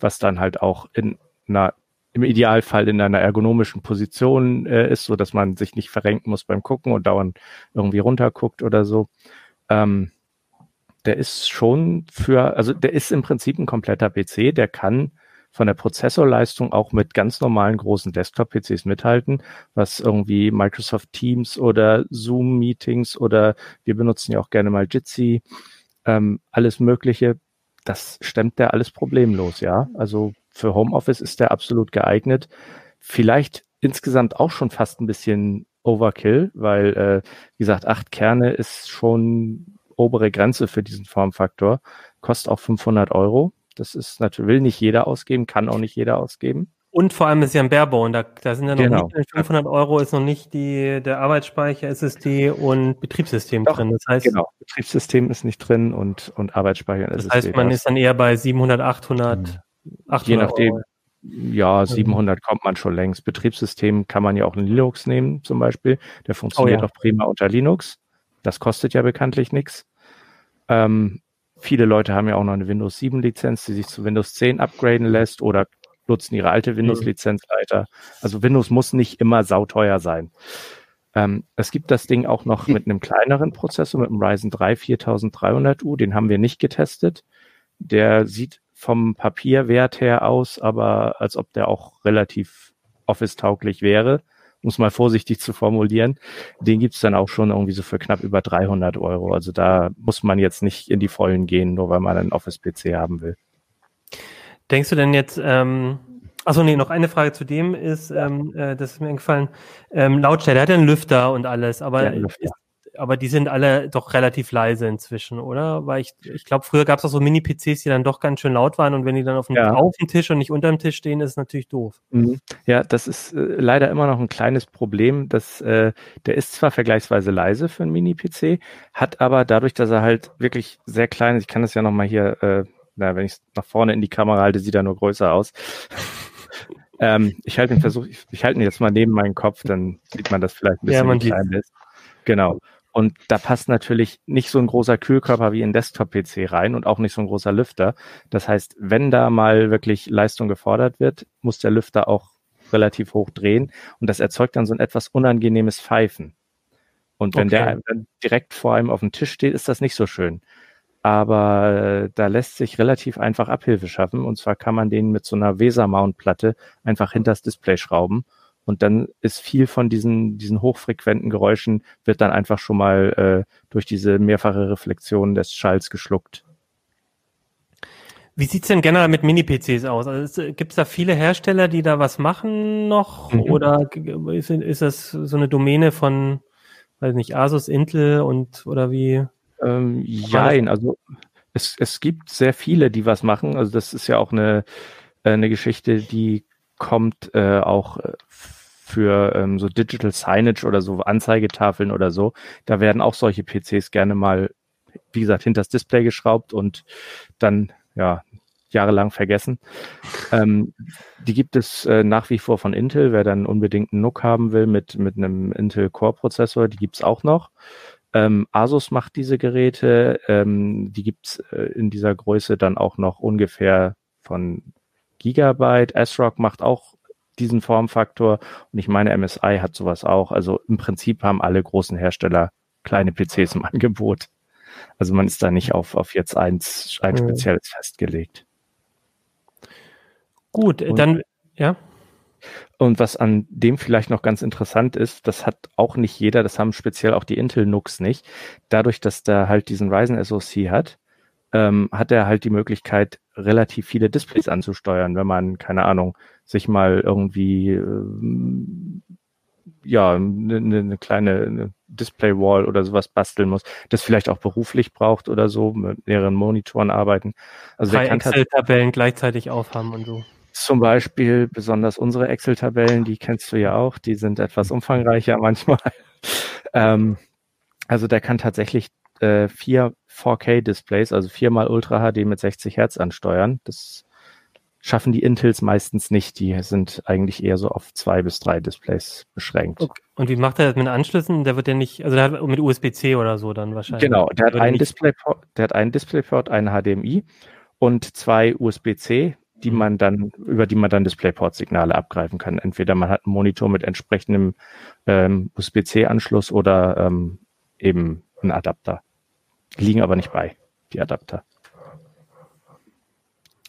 was dann halt auch in einer im Idealfall in einer ergonomischen Position äh, ist, so dass man sich nicht verrenken muss beim Gucken und dauernd irgendwie runterguckt oder so. Ähm, der ist schon für, also der ist im Prinzip ein kompletter PC, der kann von der Prozessorleistung auch mit ganz normalen großen Desktop-PCs mithalten, was irgendwie Microsoft Teams oder Zoom-Meetings oder wir benutzen ja auch gerne mal Jitsi, ähm, alles Mögliche, das stemmt der alles problemlos, ja. Also für Homeoffice ist der absolut geeignet. Vielleicht insgesamt auch schon fast ein bisschen Overkill, weil, äh, wie gesagt, acht Kerne ist schon obere Grenze für diesen Formfaktor, kostet auch 500 Euro. Das ist natürlich, will nicht jeder ausgeben, kann auch nicht jeder ausgeben. Und vor allem ist ja ein Barebone, da, da sind ja noch genau. nicht 500 Euro, ist noch nicht die, der Arbeitsspeicher, SSD und Betriebssystem Doch, drin. Das heißt, genau, Betriebssystem ist nicht drin und, und Arbeitsspeicher und SSD. Das heißt, man ist dann eher bei 700, 800, 800 Je nachdem, Euro. ja, 700 kommt man schon längst. Betriebssystem kann man ja auch in Linux nehmen, zum Beispiel. Der funktioniert oh, ja. auch prima unter Linux. Das kostet ja bekanntlich nichts. Ähm, Viele Leute haben ja auch noch eine Windows 7 Lizenz, die sich zu Windows 10 upgraden lässt oder nutzen ihre alte Windows-Lizenz weiter. Also Windows muss nicht immer sauteuer sein. Ähm, es gibt das Ding auch noch mit einem kleineren Prozessor, mit einem Ryzen 3 4300U, den haben wir nicht getestet. Der sieht vom Papierwert her aus, aber als ob der auch relativ Office-tauglich wäre um es mal vorsichtig zu formulieren. Den gibt's dann auch schon irgendwie so für knapp über 300 Euro. Also da muss man jetzt nicht in die Vollen gehen, nur weil man einen Office-PC haben will. Denkst du denn jetzt, ähm, achso, nee, noch eine Frage zu dem ist, ähm, äh, das ist mir eingefallen, ähm, Lautstärke, der hat ja einen Lüfter und alles, aber ja, Lüfter. ist, aber die sind alle doch relativ leise inzwischen, oder? Weil ich, ich glaube, früher gab es auch so Mini-PCs, die dann doch ganz schön laut waren und wenn die dann auf dem, ja. auf dem Tisch und nicht unter dem Tisch stehen, ist es natürlich doof. Mhm. Ja, das ist äh, leider immer noch ein kleines Problem. Dass, äh, der ist zwar vergleichsweise leise für einen Mini-PC, hat aber dadurch, dass er halt wirklich sehr klein ist, ich kann das ja nochmal hier, äh, na, wenn ich es nach vorne in die Kamera halte, sieht er nur größer aus. ähm, ich halte den Versuch, ich, ich halte ihn jetzt mal neben meinen Kopf, dann sieht man das vielleicht ein bisschen, ja, wie klein ist. Genau. Und da passt natürlich nicht so ein großer Kühlkörper wie ein Desktop-PC rein und auch nicht so ein großer Lüfter. Das heißt, wenn da mal wirklich Leistung gefordert wird, muss der Lüfter auch relativ hoch drehen und das erzeugt dann so ein etwas unangenehmes Pfeifen. Und wenn okay. der dann direkt vor einem auf dem Tisch steht, ist das nicht so schön. Aber äh, da lässt sich relativ einfach Abhilfe schaffen. Und zwar kann man den mit so einer Weser-Mount-Platte einfach hinters Display schrauben und dann ist viel von diesen, diesen hochfrequenten Geräuschen wird dann einfach schon mal äh, durch diese mehrfache Reflexion des Schalls geschluckt. Wie sieht's denn generell mit Mini-PCs aus? Also Gibt es da viele Hersteller, die da was machen noch? Mhm. Oder ist, ist, das so eine Domäne von, weiß nicht, Asus, Intel und oder wie? Ähm, nein, also es, es gibt sehr viele, die was machen. Also das ist ja auch eine, äh, eine Geschichte, die kommt äh, auch äh, für ähm, so Digital Signage oder so Anzeigetafeln oder so. Da werden auch solche PCs gerne mal, wie gesagt, hinter das Display geschraubt und dann ja jahrelang vergessen. Ähm, die gibt es äh, nach wie vor von Intel. Wer dann unbedingt einen NUC haben will mit, mit einem Intel Core Prozessor, die gibt es auch noch. Ähm, Asus macht diese Geräte. Ähm, die gibt es äh, in dieser Größe dann auch noch ungefähr von Gigabyte. ASRock macht auch diesen Formfaktor und ich meine, MSI hat sowas auch. Also im Prinzip haben alle großen Hersteller kleine PCs im Angebot. Also man ist da nicht auf, auf jetzt eins, ein spezielles festgelegt. Gut, und, dann, ja. Und was an dem vielleicht noch ganz interessant ist, das hat auch nicht jeder, das haben speziell auch die Intel NUCs nicht. Dadurch, dass der halt diesen Ryzen SoC hat, ähm, hat er halt die Möglichkeit, relativ viele Displays anzusteuern, wenn man, keine Ahnung, sich mal irgendwie ähm, ja, eine, eine kleine Display-Wall oder sowas basteln muss, das vielleicht auch beruflich braucht oder so, mit mehreren Monitoren arbeiten. Also Drei Excel-Tabellen gleichzeitig aufhaben und so. Zum Beispiel besonders unsere Excel-Tabellen, die kennst du ja auch, die sind etwas umfangreicher manchmal. ähm, also der kann tatsächlich äh, vier 4K-Displays, also viermal Ultra HD mit 60 Hertz ansteuern. Das schaffen die Intels meistens nicht. Die sind eigentlich eher so auf zwei bis drei Displays beschränkt. Okay. Und wie macht er das mit Anschlüssen? Der wird ja nicht, also der hat mit USB-C oder so dann wahrscheinlich. Genau, der hat einen Displayport, der hat einen Displayport, einen HDMI und zwei USB-C, die mhm. man dann, über die man dann Displayport-Signale abgreifen kann. Entweder man hat einen Monitor mit entsprechendem ähm, USB-C-Anschluss oder ähm, eben einen Adapter. Liegen aber nicht bei, die Adapter.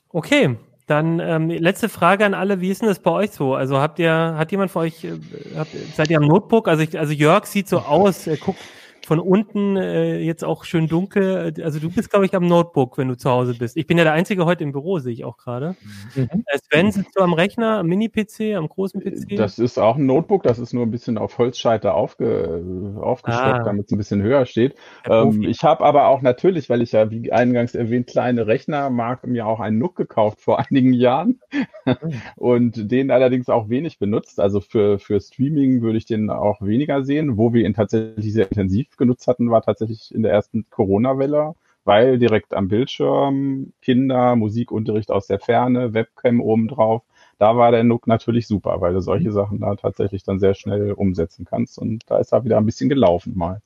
Okay, dann ähm, letzte Frage an alle, wie ist denn das bei euch so? Also habt ihr, hat jemand von euch, äh, habt, seid ihr am Notebook? Also, ich, also Jörg sieht so aus, er guckt von unten äh, jetzt auch schön dunkel. Also du bist, glaube ich, am Notebook, wenn du zu Hause bist. Ich bin ja der Einzige heute im Büro, sehe ich auch gerade. Mhm. Äh, Sven, sitzt du am Rechner, am Mini-PC, am großen PC? Das ist auch ein Notebook, das ist nur ein bisschen auf Holzscheiter aufge, aufgestockt, ah. damit es ein bisschen höher steht. Ähm, ich habe aber auch natürlich, weil ich ja, wie eingangs erwähnt, kleine Rechner mag, mir auch einen NUC gekauft vor einigen Jahren mhm. und den allerdings auch wenig benutzt. Also für, für Streaming würde ich den auch weniger sehen, wo wir ihn tatsächlich sehr intensiv genutzt hatten, war tatsächlich in der ersten Corona-Welle, weil direkt am Bildschirm Kinder, Musikunterricht aus der Ferne, Webcam obendrauf. Da war der Nook natürlich super, weil du solche Sachen da tatsächlich dann sehr schnell umsetzen kannst. Und da ist er wieder ein bisschen gelaufen mal.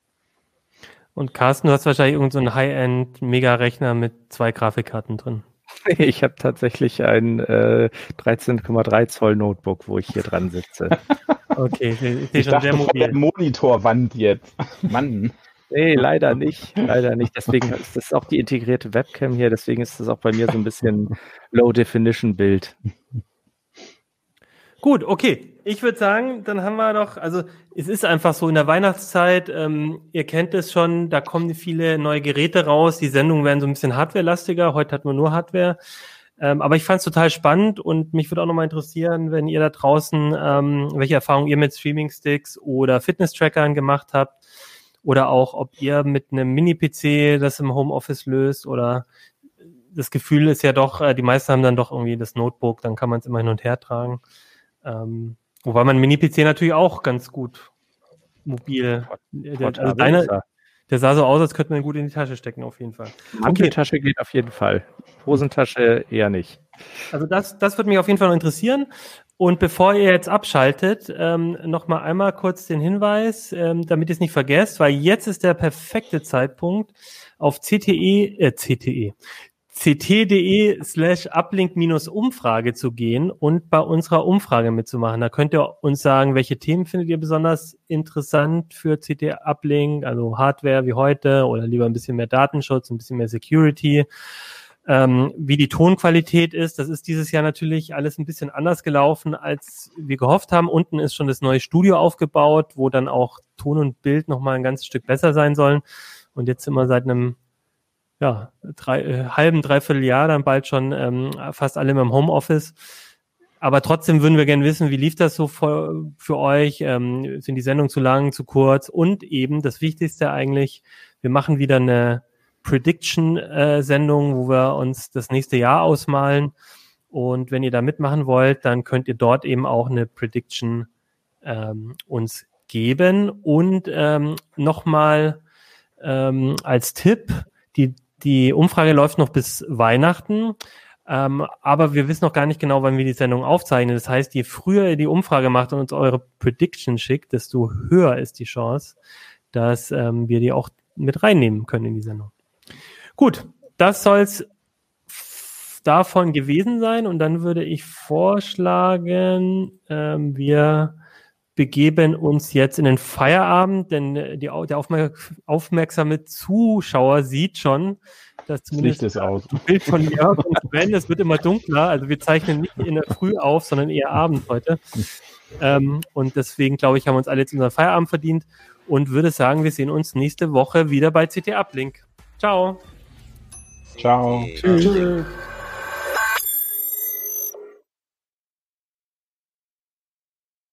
Und Carsten, du hast wahrscheinlich irgendeinen so High-End-Mega-Rechner mit zwei Grafikkarten drin. Ich habe tatsächlich ein äh, 13,3 Zoll Notebook, wo ich hier dran sitze. Okay, ich, ich dachte sehr mobil. der Monitorwand jetzt. Mann. Nee, leider nicht. Leider nicht. Deswegen ist das auch die integrierte Webcam hier. Deswegen ist das auch bei mir so ein bisschen Low-Definition-Bild. Gut, okay. Ich würde sagen, dann haben wir doch, also es ist einfach so in der Weihnachtszeit, ähm, ihr kennt es schon, da kommen viele neue Geräte raus, die Sendungen werden so ein bisschen hardwarelastiger, heute hatten wir nur Hardware. Ähm, aber ich fand es total spannend und mich würde auch nochmal interessieren, wenn ihr da draußen, ähm, welche Erfahrungen ihr mit Streaming-Sticks oder Fitness-Trackern gemacht habt oder auch, ob ihr mit einem Mini-PC das im Homeoffice löst oder das Gefühl ist ja doch, äh, die meisten haben dann doch irgendwie das Notebook, dann kann man es immer hin und her tragen. Ähm, wobei man Mini-PC natürlich auch ganz gut mobil. Der, also deine, der sah so aus, als könnte man ihn gut in die Tasche stecken, auf jeden Fall. Okay. Tasche geht auf jeden Fall. Hosentasche eher nicht. Also das, das würde mich auf jeden Fall noch interessieren. Und bevor ihr jetzt abschaltet, ähm, noch mal einmal kurz den Hinweis, ähm, damit ihr es nicht vergesst, weil jetzt ist der perfekte Zeitpunkt, auf CTE, äh, CTE, ct.de slash uplink-umfrage zu gehen und bei unserer Umfrage mitzumachen. Da könnt ihr uns sagen, welche Themen findet ihr besonders interessant für CT Uplink, also Hardware wie heute oder lieber ein bisschen mehr Datenschutz, ein bisschen mehr Security. Ähm, wie die Tonqualität ist, das ist dieses Jahr natürlich alles ein bisschen anders gelaufen, als wir gehofft haben. Unten ist schon das neue Studio aufgebaut, wo dann auch Ton und Bild nochmal ein ganzes Stück besser sein sollen. Und jetzt sind wir seit einem ja, drei, äh, halben, dreiviertel Jahr, dann bald schon ähm, fast alle im Homeoffice. Aber trotzdem würden wir gerne wissen, wie lief das so für, für euch? Ähm, sind die Sendungen zu lang, zu kurz? Und eben das Wichtigste eigentlich, wir machen wieder eine Prediction-Sendung, wo wir uns das nächste Jahr ausmalen. Und wenn ihr da mitmachen wollt, dann könnt ihr dort eben auch eine Prediction ähm, uns geben. Und ähm, nochmal ähm, als Tipp, die, die Umfrage läuft noch bis Weihnachten. Ähm, aber wir wissen noch gar nicht genau, wann wir die Sendung aufzeichnen. Das heißt, je früher ihr die Umfrage macht und uns eure Prediction schickt, desto höher ist die Chance, dass ähm, wir die auch mit reinnehmen können in die Sendung. Gut, das soll's davon gewesen sein. Und dann würde ich vorschlagen, ähm, wir begeben uns jetzt in den Feierabend, denn äh, die, der aufmerk aufmerksame Zuschauer sieht schon, dass zumindest das Bild von Jörg und Sven, es wird immer dunkler. Also wir zeichnen nicht in der Früh auf, sondern eher abends heute. Ähm, und deswegen, glaube ich, haben wir uns alle jetzt unseren Feierabend verdient und würde sagen, wir sehen uns nächste Woche wieder bei CT Uplink. Ciao. Ciao. Tschüss.